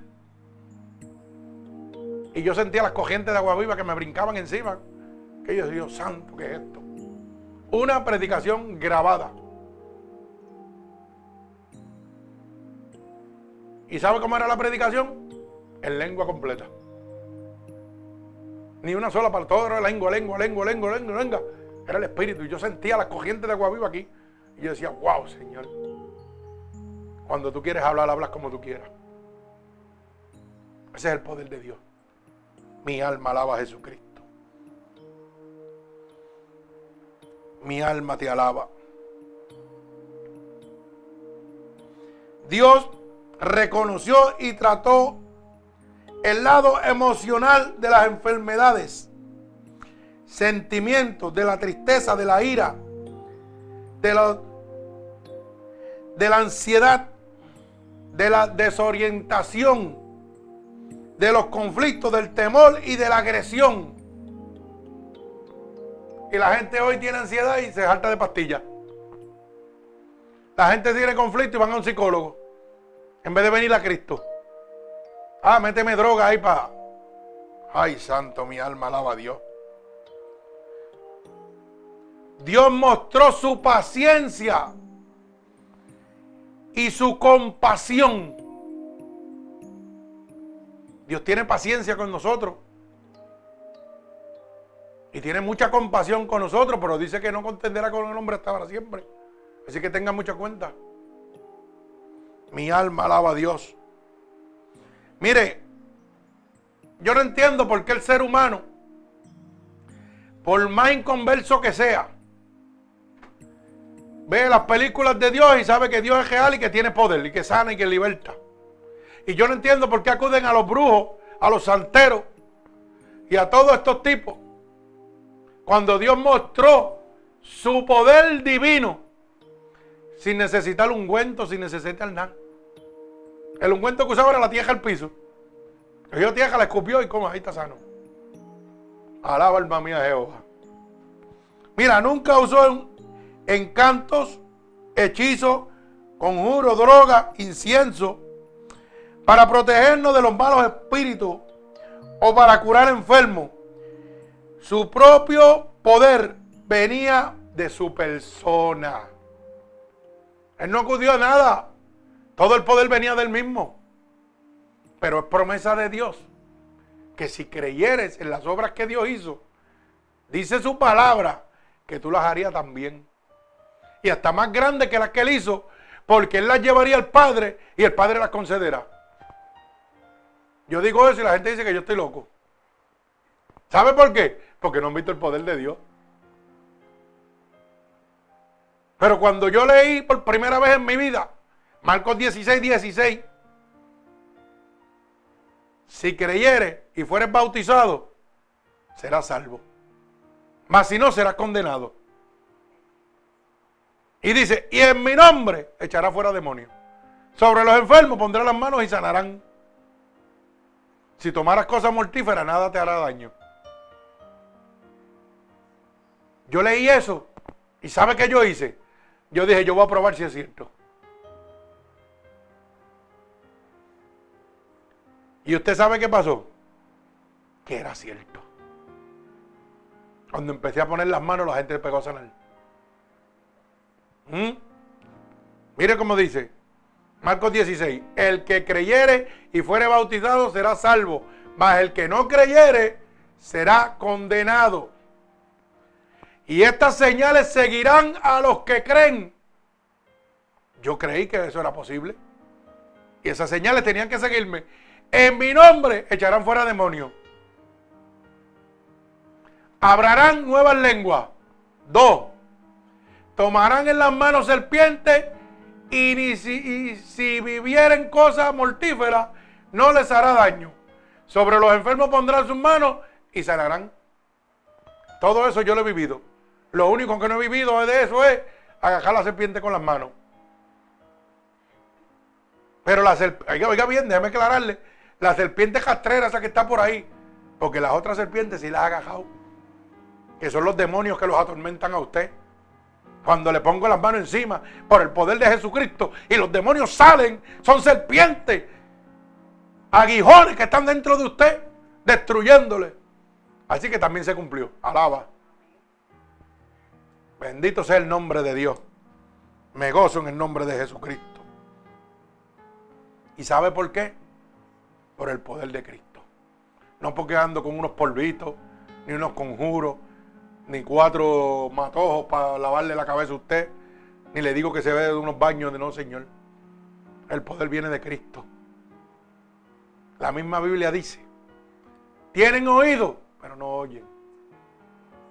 Y yo sentía las corrientes de agua viva que me brincaban encima. Que yo, Dios santo, ¿qué es esto? Una predicación grabada. ¿Y sabe cómo era la predicación? En lengua completa. Ni una sola para todo era lengua, lengua, lengua, lengua, lengua, lengua. Era el espíritu. Y yo sentía las corrientes de agua viva aquí. Y yo decía, wow, Señor. Cuando tú quieres hablar, hablas como tú quieras. Ese es el poder de Dios. Mi alma alaba a Jesucristo. Mi alma te alaba. Dios reconoció y trató el lado emocional de las enfermedades, sentimientos de la tristeza, de la ira, de la, de la ansiedad, de la desorientación, de los conflictos, del temor y de la agresión. Y la gente hoy tiene ansiedad y se salta de pastillas. La gente tiene conflicto y van a un psicólogo. En vez de venir a Cristo. Ah, méteme droga ahí para. Ay, santo, mi alma alaba a Dios. Dios mostró su paciencia y su compasión. Dios tiene paciencia con nosotros. Y tiene mucha compasión con nosotros, pero dice que no contenderá con el hombre hasta para siempre. Así que tengan mucha cuenta. Mi alma alaba a Dios. Mire, yo no entiendo por qué el ser humano, por más inconverso que sea, ve las películas de Dios y sabe que Dios es real y que tiene poder y que sana y que liberta. Y yo no entiendo por qué acuden a los brujos, a los santeros y a todos estos tipos. Cuando Dios mostró su poder divino sin necesitar ungüento, sin necesitar nada. El ungüento que usaba era la tierra al piso. Cogió tierra, la escupió y como ahí está sano. Alaba alma mía Jehová. Mira, nunca usó encantos, hechizos, conjuros, droga, incienso, para protegernos de los malos espíritus o para curar enfermos. Su propio poder venía de su persona. Él no acudió nada. Todo el poder venía del mismo. Pero es promesa de Dios que si creyeres en las obras que Dios hizo, dice su palabra, que tú las harías también. Y hasta más grandes que las que él hizo, porque él las llevaría al Padre y el Padre las concederá. Yo digo eso y la gente dice que yo estoy loco. ¿Sabe por qué? Porque no han visto el poder de Dios. Pero cuando yo leí por primera vez en mi vida, Marcos 16, 16, si creyeres y fueres bautizado, serás salvo. Mas si no, serás condenado. Y dice, y en mi nombre echará fuera demonios. Sobre los enfermos pondrá las manos y sanarán. Si tomaras cosas mortíferas, nada te hará daño. Yo leí eso y ¿sabe qué yo hice? Yo dije, yo voy a probar si es cierto. ¿Y usted sabe qué pasó? Que era cierto. Cuando empecé a poner las manos, la gente pegó a sanar. ¿Mm? Mire cómo dice Marcos 16: El que creyere y fuere bautizado será salvo, mas el que no creyere será condenado. Y estas señales seguirán a los que creen. Yo creí que eso era posible. Y esas señales tenían que seguirme. En mi nombre echarán fuera demonios. Hablarán nuevas lenguas. Dos. Tomarán en las manos serpientes y, si, y si vivieren cosas mortíferas, no les hará daño. Sobre los enfermos pondrán sus manos y sanarán. Todo eso yo lo he vivido. Lo único que no he vivido de eso es agarrar la serpiente con las manos. Pero la serpiente, oiga bien, déjeme aclararle, la serpiente castrera esa que está por ahí, porque las otras serpientes sí las ha agajado, que son los demonios que los atormentan a usted. Cuando le pongo las manos encima por el poder de Jesucristo y los demonios salen, son serpientes, aguijones que están dentro de usted, destruyéndole. Así que también se cumplió. Alaba. Bendito sea el nombre de Dios. Me gozo en el nombre de Jesucristo. ¿Y sabe por qué? Por el poder de Cristo. No porque ando con unos polvitos, ni unos conjuros, ni cuatro matojos para lavarle la cabeza a usted, ni le digo que se ve de unos baños de no, Señor. El poder viene de Cristo. La misma Biblia dice, tienen oído, pero no oyen.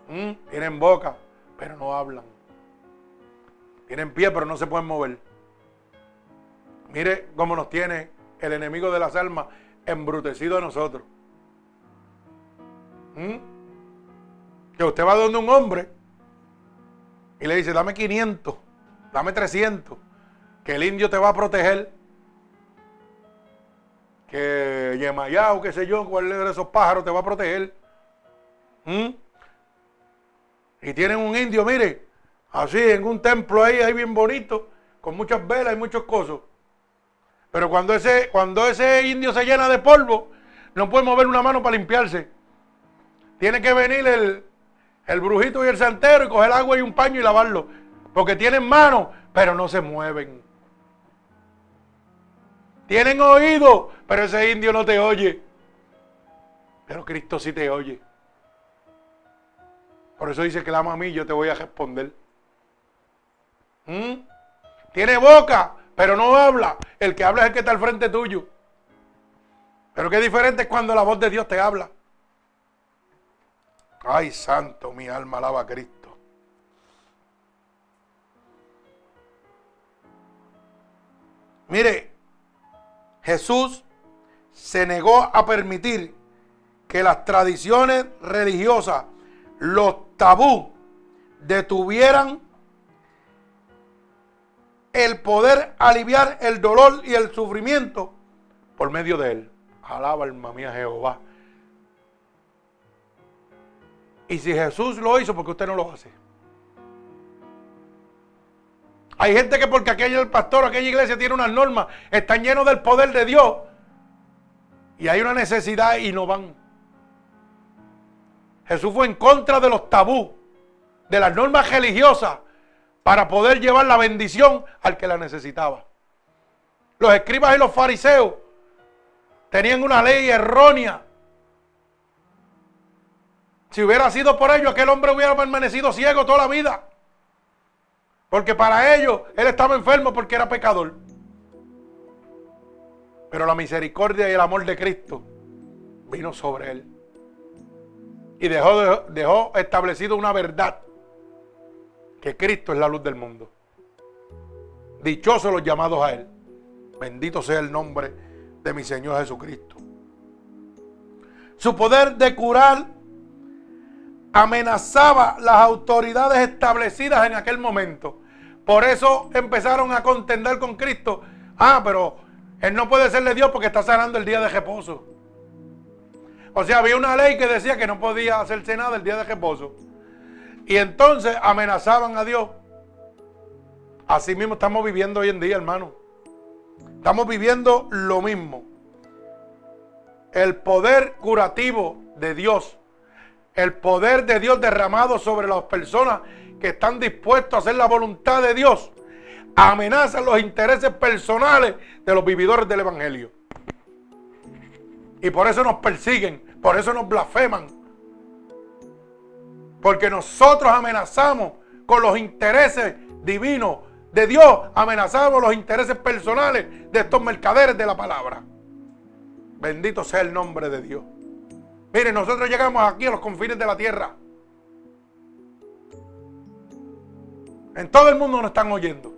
¿Mm? Tienen boca, pero no hablan. Tienen pie, pero no se pueden mover. Mire cómo nos tiene el enemigo de las almas embrutecido a nosotros. ¿Mm? Que usted va donde un hombre y le dice, dame 500, dame 300, que el indio te va a proteger. Que Yemayao, qué sé yo, cuál de esos pájaros te va a proteger. ¿Mm? Y tienen un indio, mire, así en un templo ahí, ahí bien bonito, con muchas velas y muchos cosas. Pero cuando ese, cuando ese indio se llena de polvo, no puede mover una mano para limpiarse. Tiene que venir el, el brujito y el santero y coger agua y un paño y lavarlo. Porque tienen manos, pero no se mueven. Tienen oído, pero ese indio no te oye. Pero Cristo sí te oye. Por eso dice la a mí, yo te voy a responder. ¿Mm? Tiene boca, pero no habla. El que habla es el que está al frente tuyo. Pero qué diferente es cuando la voz de Dios te habla. Ay, santo, mi alma alaba a Cristo. Mire, Jesús se negó a permitir que las tradiciones religiosas, los tabú, detuvieran el poder aliviar el dolor y el sufrimiento por medio de él. Alaba alma mía Jehová. Y si Jesús lo hizo, porque usted no lo hace? Hay gente que porque el pastor, aquella iglesia tiene unas normas, están llenos del poder de Dios. Y hay una necesidad y no van. Jesús fue en contra de los tabú, de las normas religiosas, para poder llevar la bendición al que la necesitaba. Los escribas y los fariseos tenían una ley errónea. Si hubiera sido por ello, aquel hombre hubiera permanecido ciego toda la vida. Porque para ellos él estaba enfermo porque era pecador. Pero la misericordia y el amor de Cristo vino sobre él. Y dejó, dejó establecido una verdad. Que Cristo es la luz del mundo. Dichosos los llamados a él. Bendito sea el nombre de mi Señor Jesucristo. Su poder de curar amenazaba las autoridades establecidas en aquel momento. Por eso empezaron a contender con Cristo. Ah, pero él no puede serle Dios porque está sanando el día de reposo. O sea, había una ley que decía que no podía hacerse nada el día de reposo. Y entonces amenazaban a Dios. Así mismo estamos viviendo hoy en día, hermano. Estamos viviendo lo mismo. El poder curativo de Dios. El poder de Dios derramado sobre las personas que están dispuestos a hacer la voluntad de Dios amenazan los intereses personales de los vividores del Evangelio. Y por eso nos persiguen, por eso nos blasfeman. Porque nosotros amenazamos con los intereses divinos de Dios, amenazamos los intereses personales de estos mercaderes de la palabra. Bendito sea el nombre de Dios. Miren, nosotros llegamos aquí a los confines de la tierra En todo el mundo nos están oyendo.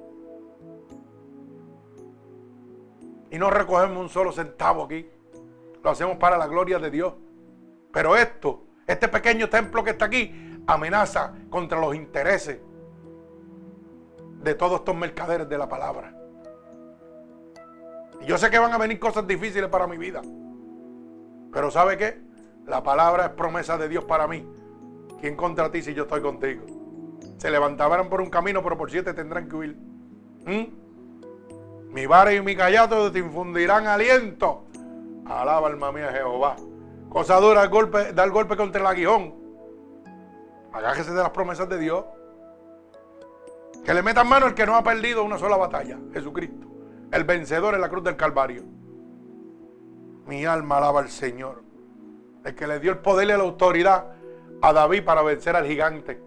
Y no recogemos un solo centavo aquí. Lo hacemos para la gloria de Dios. Pero esto, este pequeño templo que está aquí, amenaza contra los intereses de todos estos mercaderes de la palabra. Y yo sé que van a venir cosas difíciles para mi vida. Pero ¿sabe qué? La palabra es promesa de Dios para mí. ¿Quién contra ti si yo estoy contigo? Se levantarán por un camino, pero por siete tendrán que huir. ¿Mm? Mi vara y mi callado te infundirán aliento. Alaba alma mía Jehová. Cosa dura el golpe, dar golpe contra el aguijón. Agájese de las promesas de Dios. Que le metan mano el que no ha perdido una sola batalla. Jesucristo. El vencedor en la cruz del Calvario. Mi alma alaba al Señor. El que le dio el poder y la autoridad a David para vencer al gigante.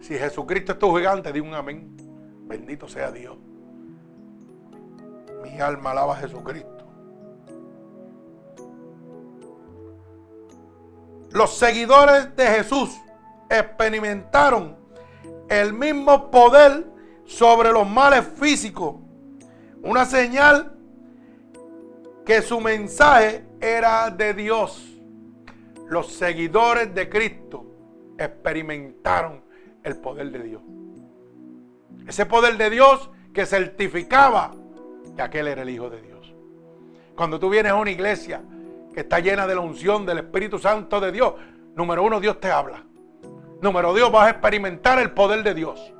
Si Jesucristo es tu gigante, di un amén. Bendito sea Dios. Mi alma alaba a Jesucristo. Los seguidores de Jesús experimentaron el mismo poder sobre los males físicos. Una señal que su mensaje era de Dios. Los seguidores de Cristo experimentaron el poder de Dios. Ese poder de Dios que certificaba que aquel era el Hijo de Dios. Cuando tú vienes a una iglesia que está llena de la unción del Espíritu Santo de Dios, número uno, Dios te habla. Número dos, vas a experimentar el poder de Dios.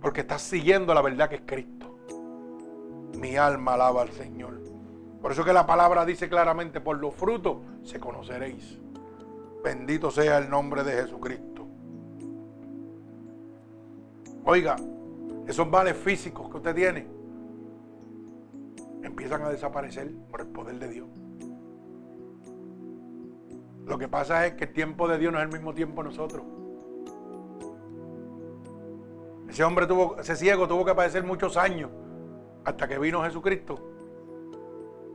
Porque estás siguiendo la verdad que es Cristo. Mi alma alaba al Señor. Por eso que la palabra dice claramente, por los frutos se conoceréis. Bendito sea el nombre de Jesucristo. Oiga, esos males físicos que usted tiene empiezan a desaparecer por el poder de Dios. Lo que pasa es que el tiempo de Dios no es el mismo tiempo de nosotros. Ese hombre tuvo, ese ciego tuvo que padecer muchos años hasta que vino Jesucristo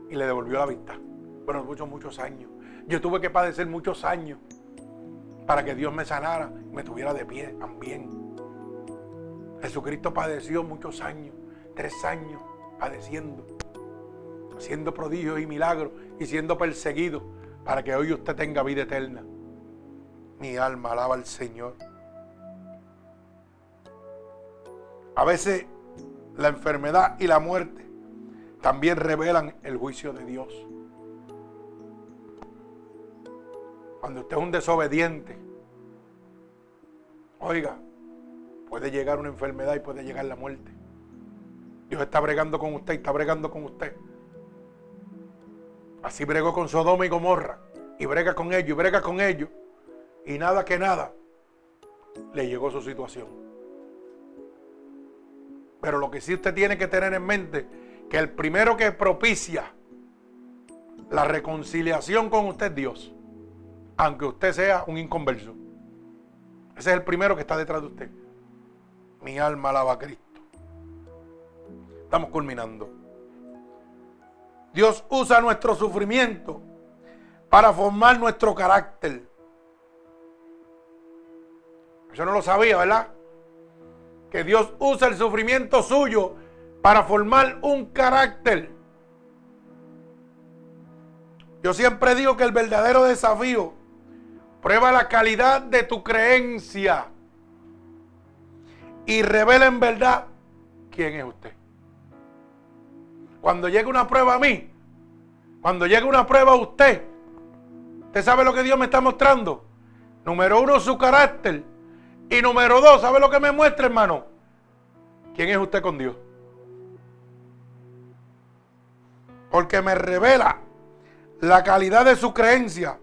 y le devolvió la vista. Bueno, muchos, muchos años. Yo tuve que padecer muchos años para que Dios me sanara y me tuviera de pie también. Jesucristo padeció muchos años, tres años padeciendo, haciendo prodigios y milagros y siendo perseguido para que hoy usted tenga vida eterna. Mi alma alaba al Señor. A veces la enfermedad y la muerte también revelan el juicio de Dios. Cuando usted es un desobediente, oiga, puede llegar una enfermedad y puede llegar la muerte. Dios está bregando con usted está bregando con usted. Así bregó con Sodoma y Gomorra. Y brega con ellos y brega con ellos. Y nada que nada le llegó su situación. Pero lo que sí usted tiene que tener en mente, que el primero que propicia la reconciliación con usted es Dios. Aunque usted sea un inconverso. Ese es el primero que está detrás de usted. Mi alma alaba a Cristo. Estamos culminando. Dios usa nuestro sufrimiento para formar nuestro carácter. Yo no lo sabía, ¿verdad? Que Dios usa el sufrimiento suyo para formar un carácter. Yo siempre digo que el verdadero desafío prueba la calidad de tu creencia y revela en verdad quién es usted. Cuando llegue una prueba a mí, cuando llegue una prueba a usted, ¿usted sabe lo que Dios me está mostrando? Número uno, su carácter. Y número dos, ¿sabe lo que me muestra, hermano? ¿Quién es usted con Dios? Porque me revela la calidad de su creencia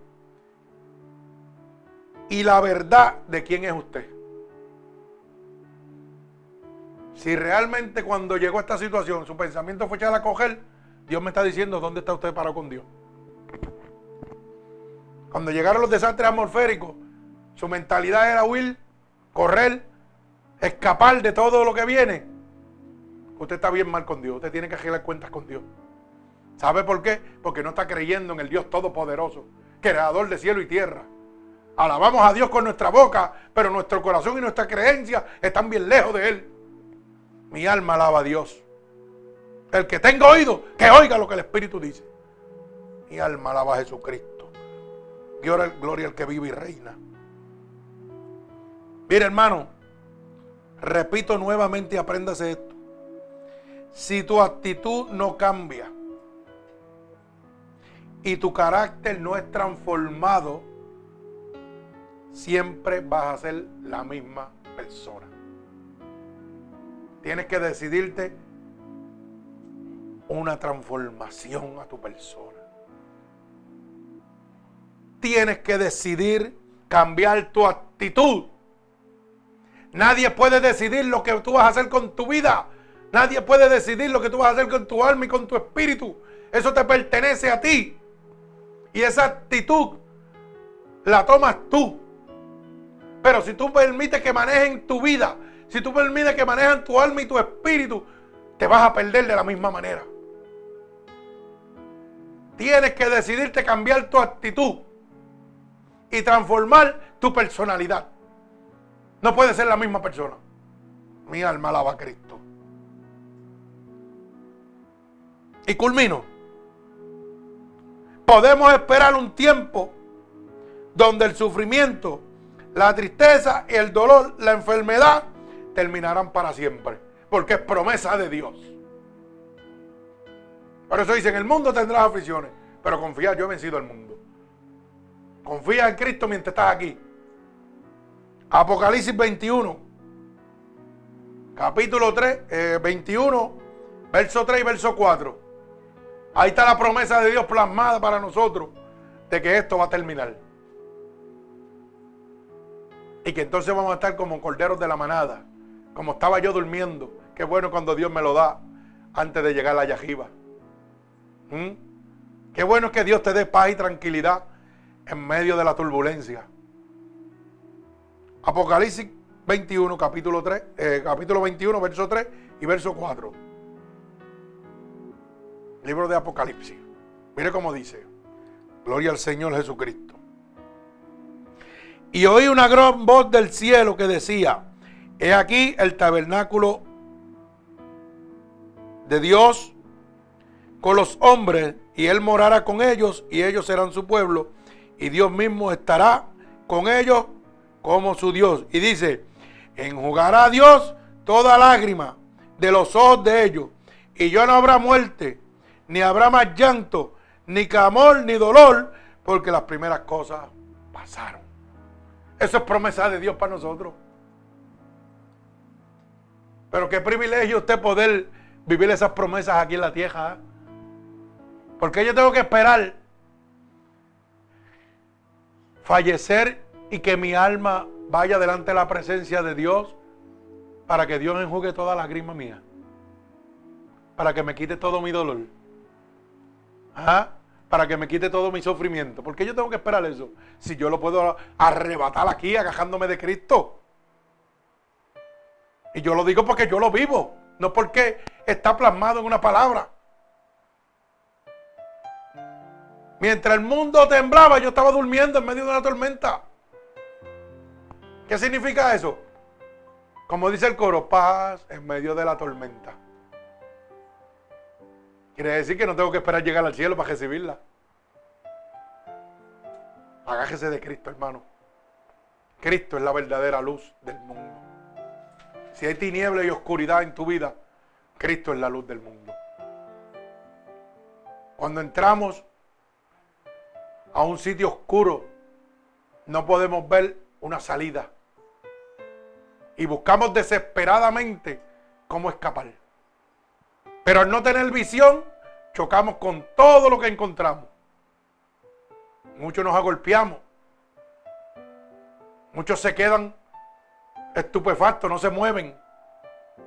y la verdad de quién es usted. Si realmente cuando llegó a esta situación su pensamiento fue echar a coger, Dios me está diciendo dónde está usted parado con Dios. Cuando llegaron los desastres atmosféricos, su mentalidad era huir, correr, escapar de todo lo que viene. Usted está bien mal con Dios, usted tiene que arreglar cuentas con Dios. ¿Sabe por qué? Porque no está creyendo en el Dios Todopoderoso, creador de cielo y tierra. Alabamos a Dios con nuestra boca, pero nuestro corazón y nuestra creencia están bien lejos de Él. Mi alma alaba a Dios. El que tenga oído, que oiga lo que el Espíritu dice. Mi alma alaba a Jesucristo. Gloria al que vive y reina. Mire, hermano, repito nuevamente y apréndase esto. Si tu actitud no cambia y tu carácter no es transformado, siempre vas a ser la misma persona. Tienes que decidirte una transformación a tu persona. Tienes que decidir cambiar tu actitud. Nadie puede decidir lo que tú vas a hacer con tu vida. Nadie puede decidir lo que tú vas a hacer con tu alma y con tu espíritu. Eso te pertenece a ti. Y esa actitud la tomas tú. Pero si tú permites que manejen tu vida si tú permites que manejan tu alma y tu espíritu, te vas a perder de la misma manera. Tienes que decidirte cambiar tu actitud y transformar tu personalidad. No puedes ser la misma persona. Mi alma alaba a Cristo. Y culmino. Podemos esperar un tiempo donde el sufrimiento, la tristeza, el dolor, la enfermedad terminarán para siempre. Porque es promesa de Dios. Por eso dice, en el mundo tendrás aflicciones. Pero confía, yo he vencido el mundo. Confía en Cristo mientras estás aquí. Apocalipsis 21. Capítulo 3, 21, eh, verso 3 y verso 4. Ahí está la promesa de Dios plasmada para nosotros de que esto va a terminar. Y que entonces vamos a estar como corderos de la manada como estaba yo durmiendo. Qué bueno cuando Dios me lo da antes de llegar a la yajiba. ¿Mm? Qué bueno que Dios te dé paz y tranquilidad en medio de la turbulencia. Apocalipsis 21, capítulo 3, eh, capítulo 21, verso 3 y verso 4. Libro de Apocalipsis. Mire cómo dice. Gloria al Señor Jesucristo. Y oí una gran voz del cielo que decía, he aquí el tabernáculo de Dios con los hombres, y Él morará con ellos, y ellos serán su pueblo, y Dios mismo estará con ellos como su Dios. Y dice, enjugará Dios toda lágrima de los ojos de ellos, y ya no habrá muerte, ni habrá más llanto, ni clamor, ni dolor, porque las primeras cosas pasaron. Eso es promesa de Dios para nosotros. Pero qué privilegio usted poder vivir esas promesas aquí en la tierra. ¿eh? Porque yo tengo que esperar fallecer y que mi alma vaya delante de la presencia de Dios para que Dios enjugue toda lágrima mía. Para que me quite todo mi dolor. ¿Ah? Para que me quite todo mi sufrimiento. ¿Por qué yo tengo que esperar eso? Si yo lo puedo arrebatar aquí agajándome de Cristo. Y yo lo digo porque yo lo vivo. No porque está plasmado en una palabra. Mientras el mundo temblaba, yo estaba durmiendo en medio de una tormenta. ¿Qué significa eso? Como dice el coro, paz en medio de la tormenta. Quiere decir que no tengo que esperar llegar al cielo para recibirla. Agájese de Cristo, hermano. Cristo es la verdadera luz del mundo. Si hay tiniebla y oscuridad en tu vida, Cristo es la luz del mundo. Cuando entramos a un sitio oscuro, no podemos ver una salida. Y buscamos desesperadamente cómo escapar. Pero al no tener visión, chocamos con todo lo que encontramos. Muchos nos agolpeamos. Muchos se quedan estupefactos, no se mueven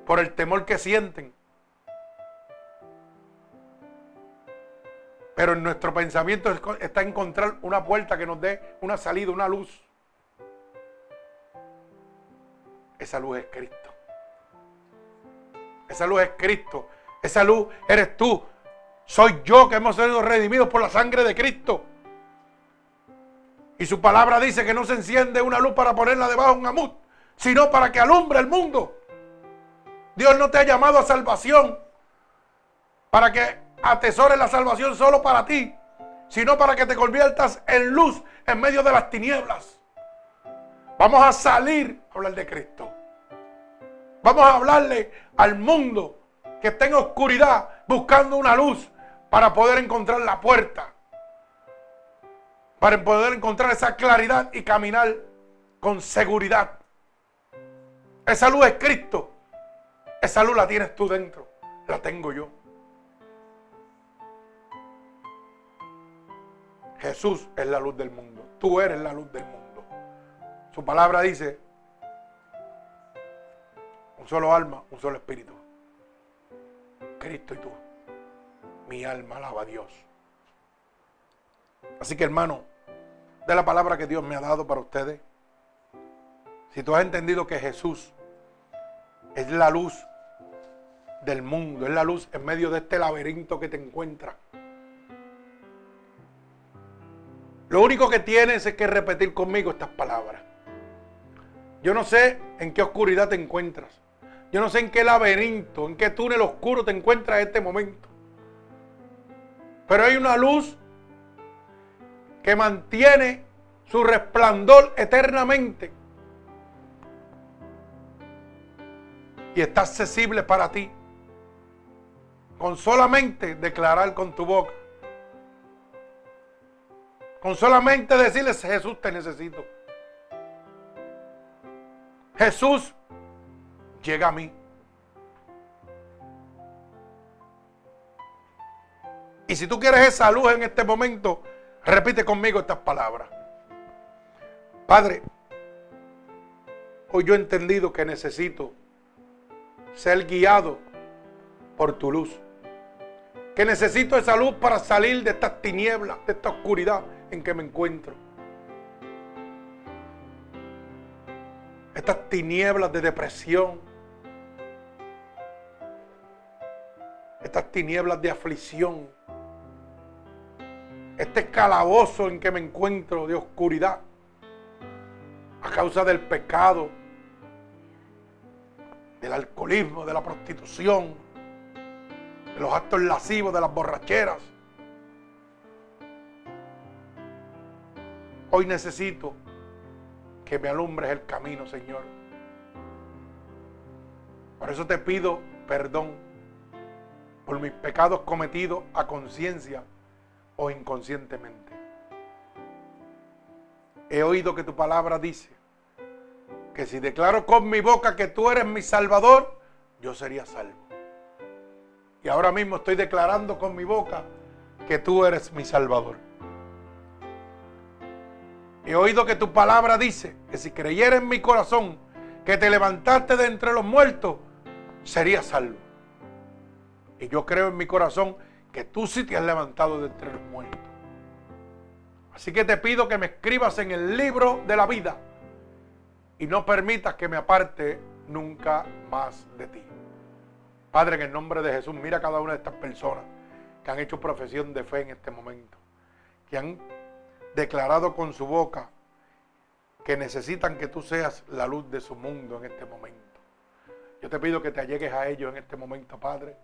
por el temor que sienten. Pero en nuestro pensamiento está encontrar una puerta que nos dé una salida, una luz. Esa luz es Cristo. Esa luz es Cristo. Esa luz eres tú. Soy yo que hemos sido redimidos por la sangre de Cristo. Y su palabra dice que no se enciende una luz para ponerla debajo de un amut, sino para que alumbre el mundo. Dios no te ha llamado a salvación para que atesores la salvación solo para ti, sino para que te conviertas en luz en medio de las tinieblas. Vamos a salir a hablar de Cristo. Vamos a hablarle al mundo que está en oscuridad buscando una luz para poder encontrar la puerta. Para poder encontrar esa claridad y caminar con seguridad. Esa luz es Cristo. Esa luz la tienes tú dentro. La tengo yo. Jesús es la luz del mundo. Tú eres la luz del mundo. Su palabra dice, un solo alma, un solo espíritu. Cristo y tú. Mi alma alaba a Dios. Así que hermano, de la palabra que Dios me ha dado para ustedes, si tú has entendido que Jesús es la luz del mundo, es la luz en medio de este laberinto que te encuentras, Lo único que tienes es que repetir conmigo estas palabras. Yo no sé en qué oscuridad te encuentras. Yo no sé en qué laberinto, en qué túnel oscuro te encuentras en este momento. Pero hay una luz que mantiene su resplandor eternamente. Y está accesible para ti. Con solamente declarar con tu boca con solamente decirles, Jesús, te necesito. Jesús, llega a mí. Y si tú quieres esa luz en este momento, repite conmigo estas palabras. Padre, hoy yo he entendido que necesito ser guiado por tu luz. Que necesito esa luz para salir de estas tinieblas, de esta oscuridad en que me encuentro. estas tinieblas de depresión, estas tinieblas de aflicción, este calabozo en que me encuentro de oscuridad a causa del pecado, del alcoholismo, de la prostitución, de los actos lascivos, de las borracheras. Hoy necesito que me alumbres el camino, Señor. Por eso te pido perdón por mis pecados cometidos a conciencia o inconscientemente. He oído que tu palabra dice que si declaro con mi boca que tú eres mi salvador, yo sería salvo. Y ahora mismo estoy declarando con mi boca que tú eres mi salvador. He oído que tu palabra dice que si creyera en mi corazón que te levantaste de entre los muertos, sería salvo. Y yo creo en mi corazón que tú sí te has levantado de entre los muertos. Así que te pido que me escribas en el libro de la vida y no permitas que me aparte nunca más de ti. Padre, en el nombre de Jesús, mira a cada una de estas personas que han hecho profesión de fe en este momento, que han declarado con su boca que necesitan que tú seas la luz de su mundo en este momento. Yo te pido que te allegues a ellos en este momento, Padre,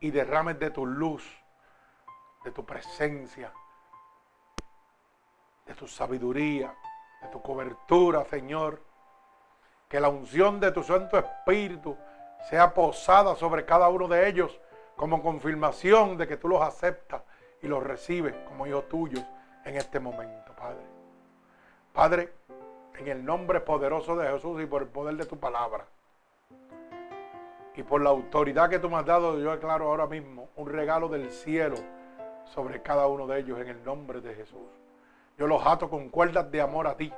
y derrames de tu luz, de tu presencia, de tu sabiduría, de tu cobertura, Señor. Que la unción de tu Santo Espíritu sea posada sobre cada uno de ellos como confirmación de que tú los aceptas y los recibes como hijos tuyos en este momento, Padre. Padre, en el nombre poderoso de Jesús y por el poder de tu palabra y por la autoridad que tú me has dado, yo declaro ahora mismo un regalo del cielo sobre cada uno de ellos en el nombre de Jesús. Yo los ato con cuerdas de amor a ti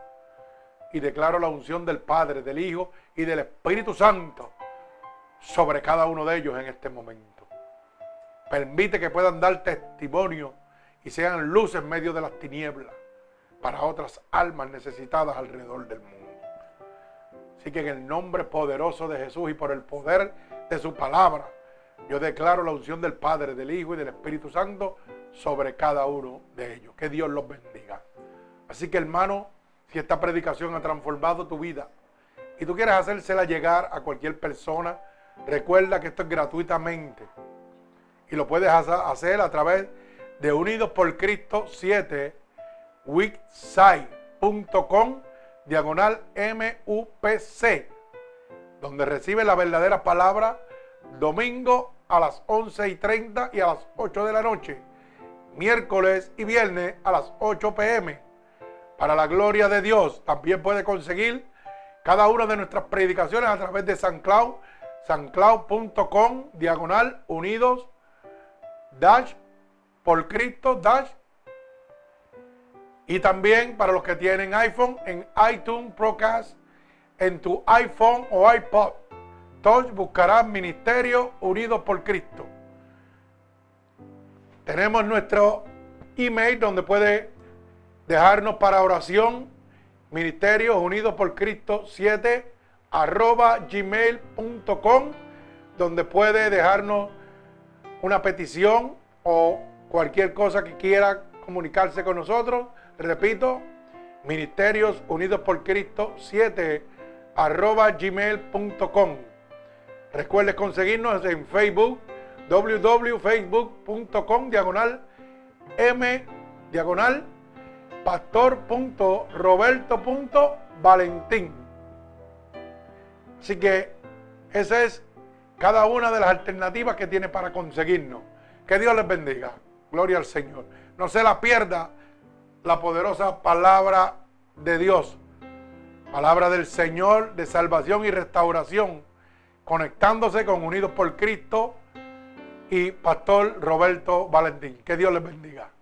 y declaro la unción del Padre, del Hijo y del Espíritu Santo sobre cada uno de ellos en este momento. Permite que puedan dar testimonio y sean luz en medio de las tinieblas para otras almas necesitadas alrededor del mundo. Así que en el nombre poderoso de Jesús y por el poder de su palabra, yo declaro la unción del Padre, del Hijo y del Espíritu Santo sobre cada uno de ellos. Que Dios los bendiga. Así que hermano, si esta predicación ha transformado tu vida y tú quieres hacérsela llegar a cualquier persona, recuerda que esto es gratuitamente. Y lo puedes hacer a través de Unidos por Cristo 7, wixsite.com, diagonal MUPC, donde recibe la verdadera palabra domingo a las 11 y 30 y a las 8 de la noche, miércoles y viernes a las 8 pm. Para la gloria de Dios, también puede conseguir cada una de nuestras predicaciones a través de San Cloud, sancloud.com, diagonal, unidos, dash, por Cristo, dash. Y también para los que tienen iPhone, en iTunes Procast, en tu iPhone o iPod. Todos buscarán Ministerio Unidos por Cristo. Tenemos nuestro email donde puede dejarnos para oración. Ministerios Unidos por Cristo 7 arroba gmail.com donde puede dejarnos una petición o cualquier cosa que quiera comunicarse con nosotros. Repito, Ministerios Unidos por Cristo 7 arroba gmail.com. Recuerde conseguirnos en Facebook, www.facebook.com diagonal m diagonal pastor.roberto.valentín. Así que esa es cada una de las alternativas que tiene para conseguirnos. Que Dios les bendiga. Gloria al Señor. No se la pierda la poderosa palabra de Dios Palabra del Señor de salvación y restauración, conectándose con Unidos por Cristo y Pastor Roberto Valentín. Que Dios les bendiga.